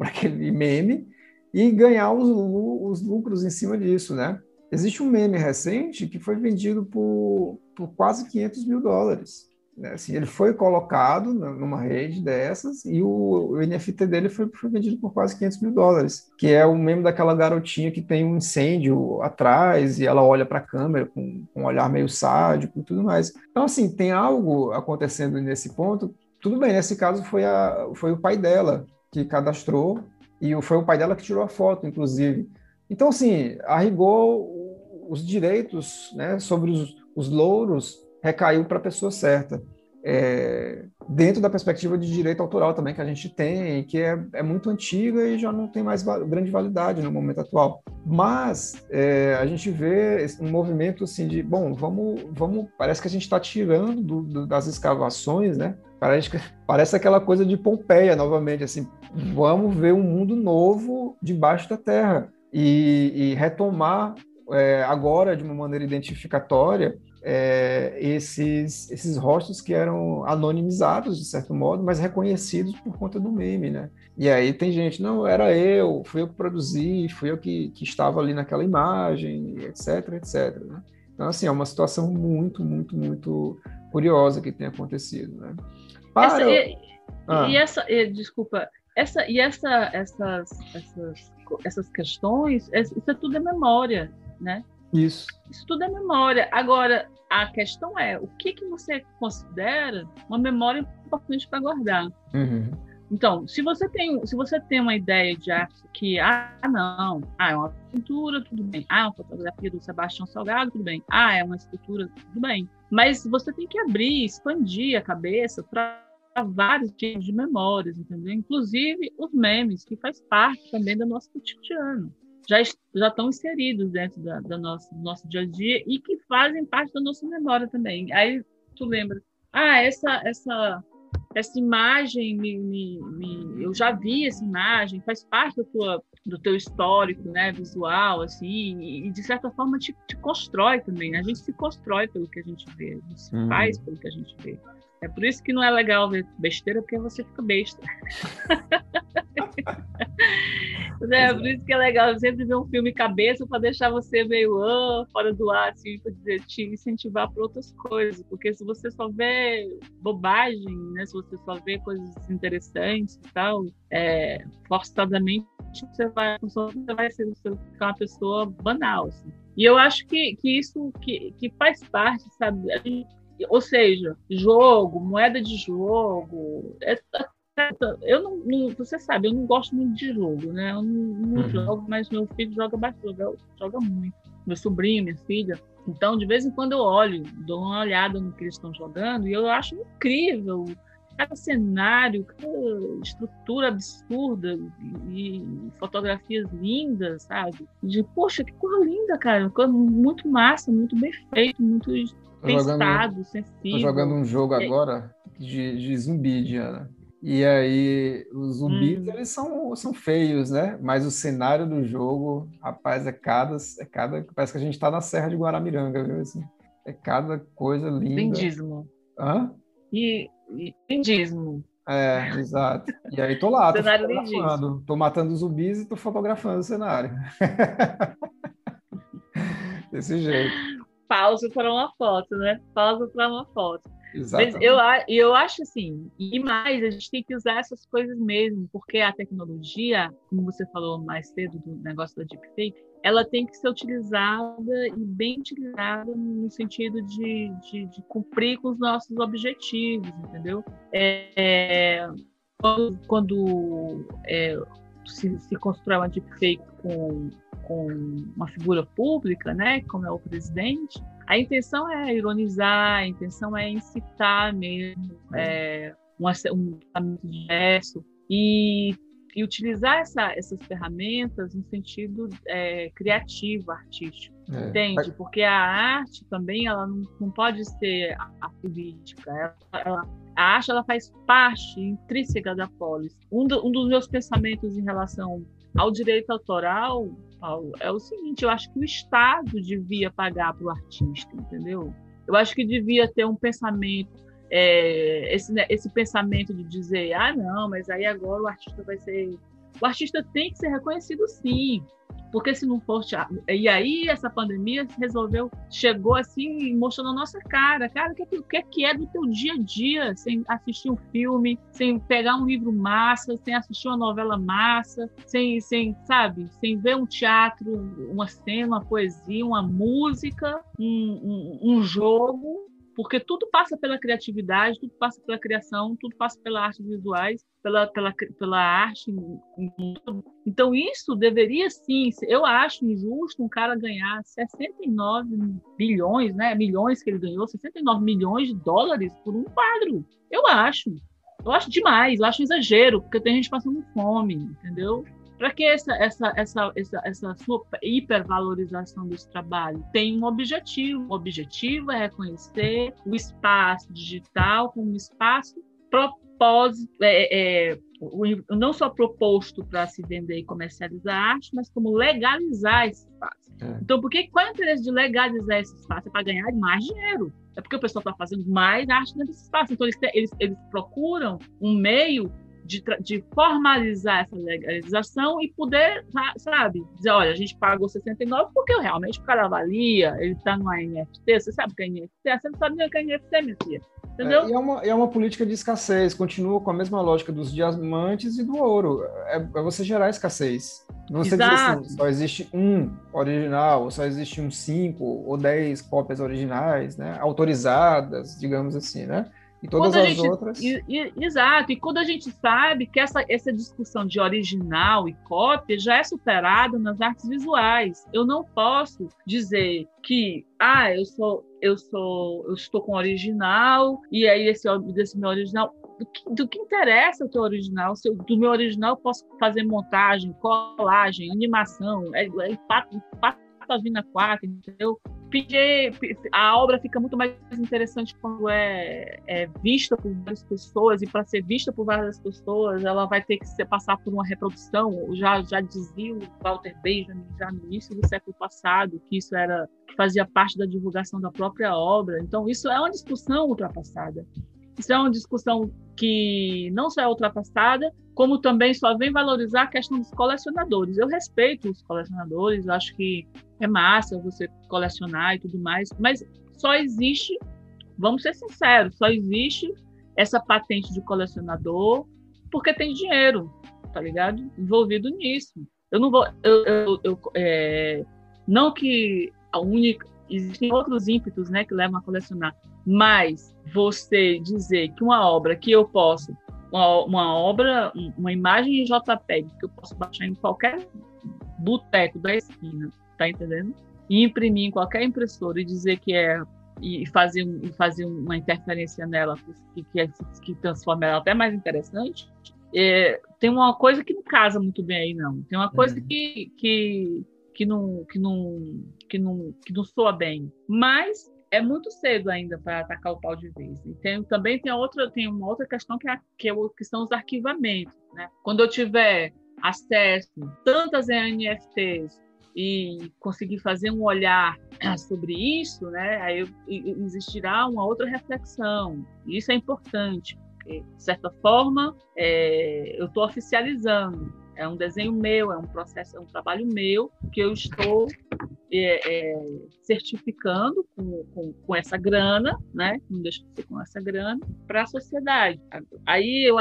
aquele meme e ganhar os, os lucros em cima disso, né? Existe um meme recente que foi vendido por, por quase 500 mil dólares. Né? Assim, ele foi colocado numa rede dessas e o, o NFT dele foi, foi, vendido por quase 500 mil dólares, que é o meme daquela garotinha que tem um incêndio atrás e ela olha para a câmera com, com um olhar meio sádico e tudo mais. Então, assim, tem algo acontecendo nesse ponto. Tudo bem, nesse caso foi, a, foi o pai dela que cadastrou e foi o pai dela que tirou a foto, inclusive. Então, assim, a rigor, os direitos né, sobre os, os louros recaiu para a pessoa certa. É, dentro da perspectiva de direito autoral também que a gente tem, que é, é muito antiga e já não tem mais grande validade no momento atual. Mas é, a gente vê um movimento assim de, bom, vamos, vamos parece que a gente está tirando do, do, das escavações, né? Parece, parece aquela coisa de Pompeia novamente, assim, vamos ver um mundo novo debaixo da terra e, e retomar é, agora de uma maneira identificatória é, esses, esses rostos que eram anonimizados, de certo modo, mas reconhecidos por conta do meme, né? E aí tem gente, não, era eu, fui eu que produzi, fui eu que, que estava ali naquela imagem, etc, etc. Né? Então, assim, é uma situação muito, muito, muito curiosa que tem acontecido, né? Para... Essa, e, ah. e, essa, e, desculpa, essa, e essa, essas, essas, essas questões, isso é tudo é memória, né? Isso. Isso tudo é memória. Agora, a questão é, o que, que você considera uma memória importante para guardar? Uhum. Então, se você tem, se você tem uma ideia de arte que, ah, não, ah, é uma pintura, tudo bem. Ah, é uma fotografia do Sebastião Salgado, tudo bem. Ah, é uma escultura, tudo bem. Mas você tem que abrir, expandir a cabeça para vários tipos de memórias, entendeu? Inclusive os memes, que faz parte também do nosso cotidiano já, já estão inseridos dentro da, da nossa, do nosso dia a dia e que fazem parte da nossa memória também. Aí tu lembra, ah, essa, essa, essa imagem, me, me, me, eu já vi essa imagem, faz parte do, tua, do teu histórico né, visual, assim, e, de certa forma te, te constrói também. Né? A gente se constrói pelo que a gente vê, a gente se uhum. faz pelo que a gente vê. É por isso que não é legal ver besteira, porque você fica besta. é, por isso que é legal sempre ver um filme cabeça para deixar você meio oh, fora do ar, assim, para te incentivar para outras coisas. Porque se você só vê bobagem, né? Se você só vê coisas interessantes e tal, é, forçadamente você vai, você vai ser você vai ficar uma pessoa banal. Assim. E eu acho que, que isso que, que faz parte, sabe? Ou seja, jogo, moeda de jogo. É, eu não, não, você sabe, eu não gosto muito de jogo, né? Eu não, não uhum. jogo, mas meu filho joga bastante, joga muito. Meu sobrinho, minha filha. Então, de vez em quando eu olho, dou uma olhada no que eles estão jogando e eu acho incrível cada cenário, cada estrutura absurda e, fotografias lindas, sabe? De, poxa, que cor linda, cara. Muito massa, muito bem feito, muito pensado, jogando, sensível. Tô jogando um jogo é. agora de, de zumbi, Diana. E aí, os zumbis, hum. eles são, são feios, né? Mas o cenário do jogo, rapaz, é cada, é cada. Parece que a gente tá na Serra de Guaramiranga, viu? Assim, é cada coisa linda. Lindíssimo. Hã? E, lindíssimo. É, exato. E aí tô lá, tô cenário fotografando. Lindíssimo. Tô matando zumbis e tô fotografando o cenário. Desse jeito pausa para uma foto, né? Pausa para uma foto. Exatamente. Mas eu, eu acho assim, e mais, a gente tem que usar essas coisas mesmo, porque a tecnologia, como você falou mais cedo do negócio da deepfake, ela tem que ser utilizada e bem utilizada no sentido de, de, de cumprir com os nossos objetivos, entendeu? É, é, quando, quando é, se, se constrói uma deepfake com com uma figura pública, né, como é o presidente, a intenção é ironizar, a intenção é incitar mesmo é, um, um de gesto e, e utilizar essa, essas ferramentas no sentido é, criativo, artístico, é. entende? Porque a arte também ela não, não pode ser a, a política, ela, ela, a arte ela faz parte intrínseca da polis. Um, do, um dos meus pensamentos em relação ao direito autoral Paulo, é o seguinte: eu acho que o Estado devia pagar para o artista, entendeu? Eu acho que devia ter um pensamento, é, esse, né, esse pensamento de dizer, ah, não, mas aí agora o artista vai ser O artista tem que ser reconhecido sim. Porque se não for. E aí essa pandemia resolveu, chegou assim, mostrando a nossa cara. Cara, o que, que, é que é do teu dia a dia? Sem assistir um filme, sem pegar um livro massa, sem assistir uma novela massa, sem, sem sabe, sem ver um teatro, uma cena, uma poesia, uma música, um, um, um jogo porque tudo passa pela criatividade, tudo passa pela criação, tudo passa pela arte visuais, pela, pela, pela arte. Então, isso deveria sim, eu acho injusto um cara ganhar 69 bilhões, né, milhões que ele ganhou, 69 milhões de dólares por um quadro. Eu acho. Eu acho demais, eu acho exagero, porque tem gente passando fome, entendeu? Para que essa, essa, essa, essa, essa sua hipervalorização desse trabalho? Tem um objetivo. O objetivo é reconhecer o espaço digital como um espaço propósito, é, é, não só proposto para se vender e comercializar arte, mas como legalizar esse espaço. É. Então, por que, qual é o interesse de legalizar esse espaço? É para ganhar mais dinheiro. É porque o pessoal está fazendo mais arte dentro desse espaço. Então, eles, eles, eles procuram um meio de, de, formalizar essa legalização e poder, sabe, dizer, olha, a gente pagou 69 porque realmente o cara avalia, ele está no NFT, você sabe o que é NFT? Você não sabe nem o que é NFT, minha filha. Entendeu? É, e é uma, é uma política de escassez, continua com a mesma lógica dos diamantes e do ouro. É, é você gerar escassez. Você dizer assim, só existe um original, só existe um cinco ou dez cópias originais, né? Autorizadas, digamos assim, né? E todas as gente, outras. E, e, exato, e quando a gente sabe que essa, essa discussão de original e cópia já é superada nas artes visuais. Eu não posso dizer que ah, eu sou, eu sou, eu estou com original, e aí esse desse meu original. Do que, do que interessa o teu original? Eu, do meu original eu posso fazer montagem, colagem, animação, é, é, Pavina 4, a obra fica muito mais interessante quando é, é vista por várias pessoas, e para ser vista por várias pessoas, ela vai ter que ser, passar por uma reprodução. Já, já dizia o Walter Benjamin, já no início do século passado, que isso era que fazia parte da divulgação da própria obra. Então, isso é uma discussão ultrapassada. Isso é uma discussão que não só é ultrapassada, como também só vem valorizar a questão dos colecionadores. Eu respeito os colecionadores, acho que é massa você colecionar e tudo mais, mas só existe, vamos ser sinceros, só existe essa patente de colecionador porque tem dinheiro, tá ligado? Envolvido nisso. Eu não vou, eu, eu, eu é, não que a única, existem outros ímpetos, né, que levam a colecionar, mas você dizer que uma obra que eu posso, uma, uma obra, uma imagem em JPEG que eu posso baixar em qualquer boteco da esquina, tá entendendo? E imprimir em qualquer impressora e dizer que é e fazer, fazer uma interferência nela que, que, que transforma ela até mais interessante. É, tem uma coisa que não casa muito bem aí, não. Tem uma coisa uhum. que, que, que, não, que, não, que, não, que não soa bem. Mas é muito cedo ainda para atacar o pau de vez. E tem, também tem outra, tem uma outra questão que, é, que, é, que são os arquivamentos. Né? Quando eu tiver acesso tantas NFTs e conseguir fazer um olhar sobre isso, né, aí existirá uma outra reflexão. E isso é importante, porque, de certa forma, é, eu estou oficializando. É um desenho meu, é um processo, é um trabalho meu que eu estou é, é, certificando com, com, com, essa grana, né? Não deixa de ser com essa grana, para a sociedade. Aí eu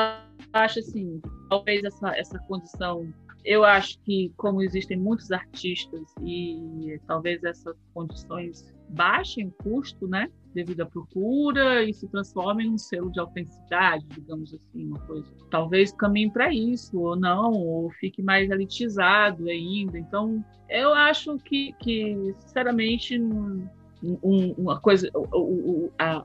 acho assim, talvez essa, essa condição eu acho que, como existem muitos artistas e talvez essas condições baixem o custo, né, devido à procura e se transformem em um selo de autenticidade, digamos assim, uma coisa. Talvez caminhe para isso ou não, ou fique mais elitizado ainda. Então, eu acho que, que sinceramente, um, uma coisa, o, o, a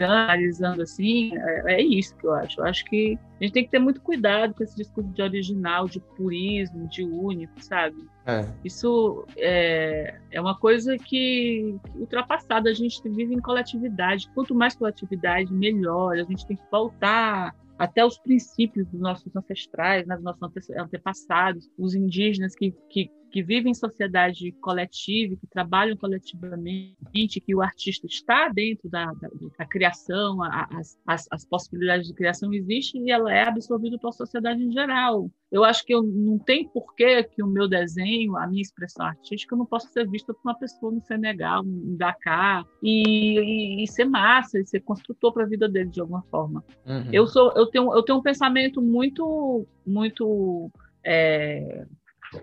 analisando assim, é, é, isso que eu acho. Eu acho que a gente tem que ter muito cuidado com esse discurso de original, de purismo, de único, sabe? É. Isso é, é uma coisa que, que ultrapassada. A gente vive em coletividade. Quanto mais coletividade, melhor. A gente tem que voltar até os princípios dos nossos ancestrais, né, dos nossos antepassados, os indígenas que, que que vivem em sociedade coletiva, que trabalham coletivamente, que o artista está dentro da, da, da criação, a, as, as, as, possibilidades de criação existem e ela é absorvida pela sociedade em geral. Eu acho que eu não tem porquê que o meu desenho, a minha expressão artística, não possa ser vista por uma pessoa no Senegal, no Dakar, e, e, e ser massa, e ser construtor para a vida dele de alguma forma. Uhum. Eu sou, eu tenho, eu tenho um pensamento muito, muito é,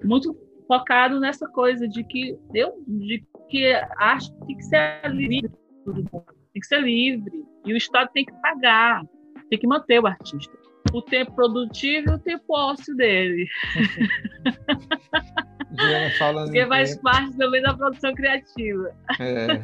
muito focado nessa coisa de que eu de que a arte tem que ser livre tem que ser livre e o Estado tem que pagar tem que manter o artista. O tempo produtivo e o tempo ósseo dele. Porque faz tempo. parte também da produção criativa. É,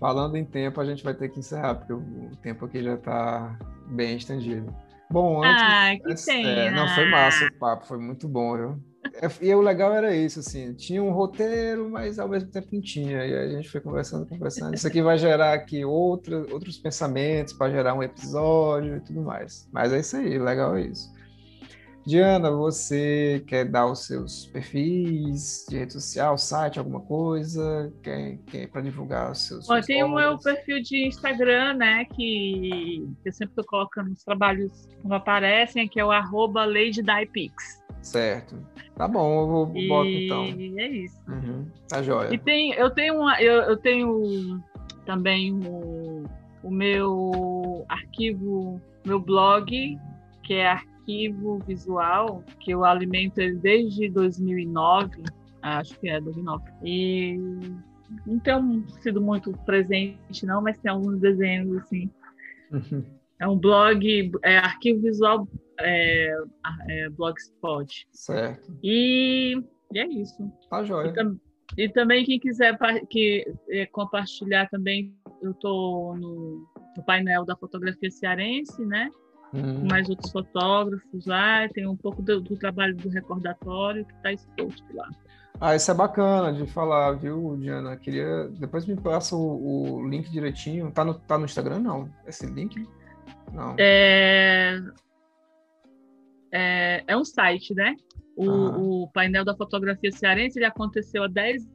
falando em tempo a gente vai ter que encerrar porque o tempo aqui já está bem estendido. Bom antes, ah, que é, não foi massa o papo foi muito bom viu? É, e o legal era isso, assim, tinha um roteiro, mas ao mesmo tempo não tinha. E a gente foi conversando, conversando. Isso aqui vai gerar aqui outro, outros pensamentos para gerar um episódio e tudo mais. Mas é isso aí, legal é isso. Diana, você quer dar os seus perfis de rede social, site, alguma coisa? Quer, quer para divulgar os seus. Bom, tem o meu perfil de Instagram, né? Que, que eu sempre estou colocando os trabalhos quando aparecem, que é o arroba Certo. Tá bom, eu vou e... boto então. é isso. Uhum, tá joia. E tem, eu tenho uma, eu, eu tenho também o, o meu arquivo, meu blog, que é arquivo visual, que eu alimento ele desde 2009, acho que é 2009. E não tenho sido muito presente não, mas tem alguns desenhos assim. Uhum. É um blog, é arquivo visual é, é, Blogspot. Certo. E, e é isso. Tá joia. E, tam, e também quem quiser que, é, compartilhar também, eu tô no, no, painel da fotografia cearense, né? Hum. Com mais outros fotógrafos lá, tem um pouco do, do trabalho do recordatório que está exposto lá. Ah, isso é bacana de falar, viu, Diana? Queria. Depois me passa o, o, link direitinho. Tá no, tá no Instagram, não? Esse link? Não. É é, é um site, né? O, ah. o, painel da fotografia cearense ele aconteceu há 10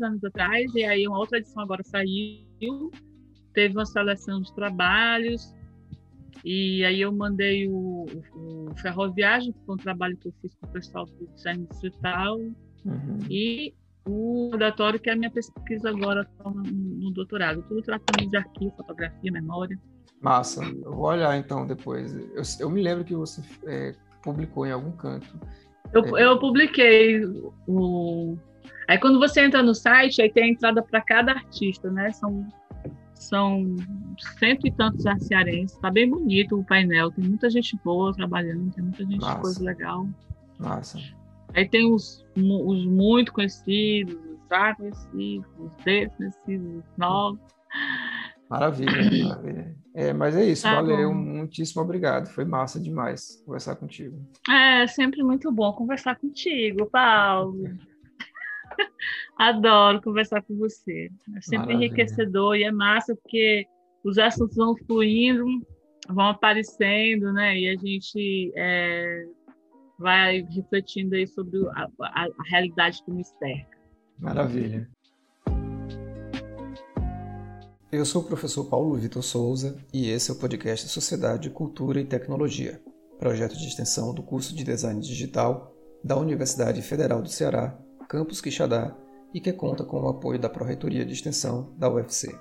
anos atrás, e aí uma outra edição agora saiu, teve uma seleção de trabalhos, e aí eu mandei o, o, Ferroviagem, que foi um trabalho que eu fiz com o pessoal do design digital, uhum. e o laboratório, que é a minha pesquisa agora no, no doutorado. Tudo tratando de arquivo, fotografia, memória. Massa. Eu vou olhar então depois. Eu, eu me lembro que você é, publicou em algum canto. Eu, é... eu publiquei o. Aí quando você entra no site, aí tem a entrada para cada artista, né? São, são cento e tantos cearenses. Tá bem bonito o painel. Tem muita gente boa trabalhando, tem muita gente Massa. coisa legal. Massa. Aí tem os, os muito conhecidos, os já conhecidos, os desconhecidos, os novos. Maravilha, maravilha. É, mas é isso, tá valeu, bom. muitíssimo obrigado. Foi massa demais conversar contigo. É sempre muito bom conversar contigo, Paulo. Adoro conversar com você. É sempre Maravilha. enriquecedor e é massa porque os assuntos vão fluindo, vão aparecendo, né? E a gente é, vai refletindo aí sobre a, a, a realidade que nos cerca. Maravilha. Eu sou o professor Paulo Vitor Souza e esse é o podcast Sociedade, Cultura e Tecnologia, projeto de extensão do curso de Design Digital da Universidade Federal do Ceará, Campus Quixadá, e que conta com o apoio da Pró-Reitoria de Extensão da UFC.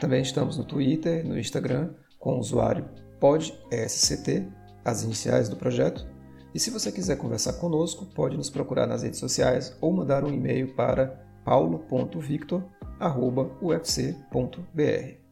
Também estamos no Twitter, no Instagram, com o usuário PodSCT, as iniciais do projeto, e se você quiser conversar conosco, pode nos procurar nas redes sociais ou mandar um e-mail para paulo.victor.com ufc.br.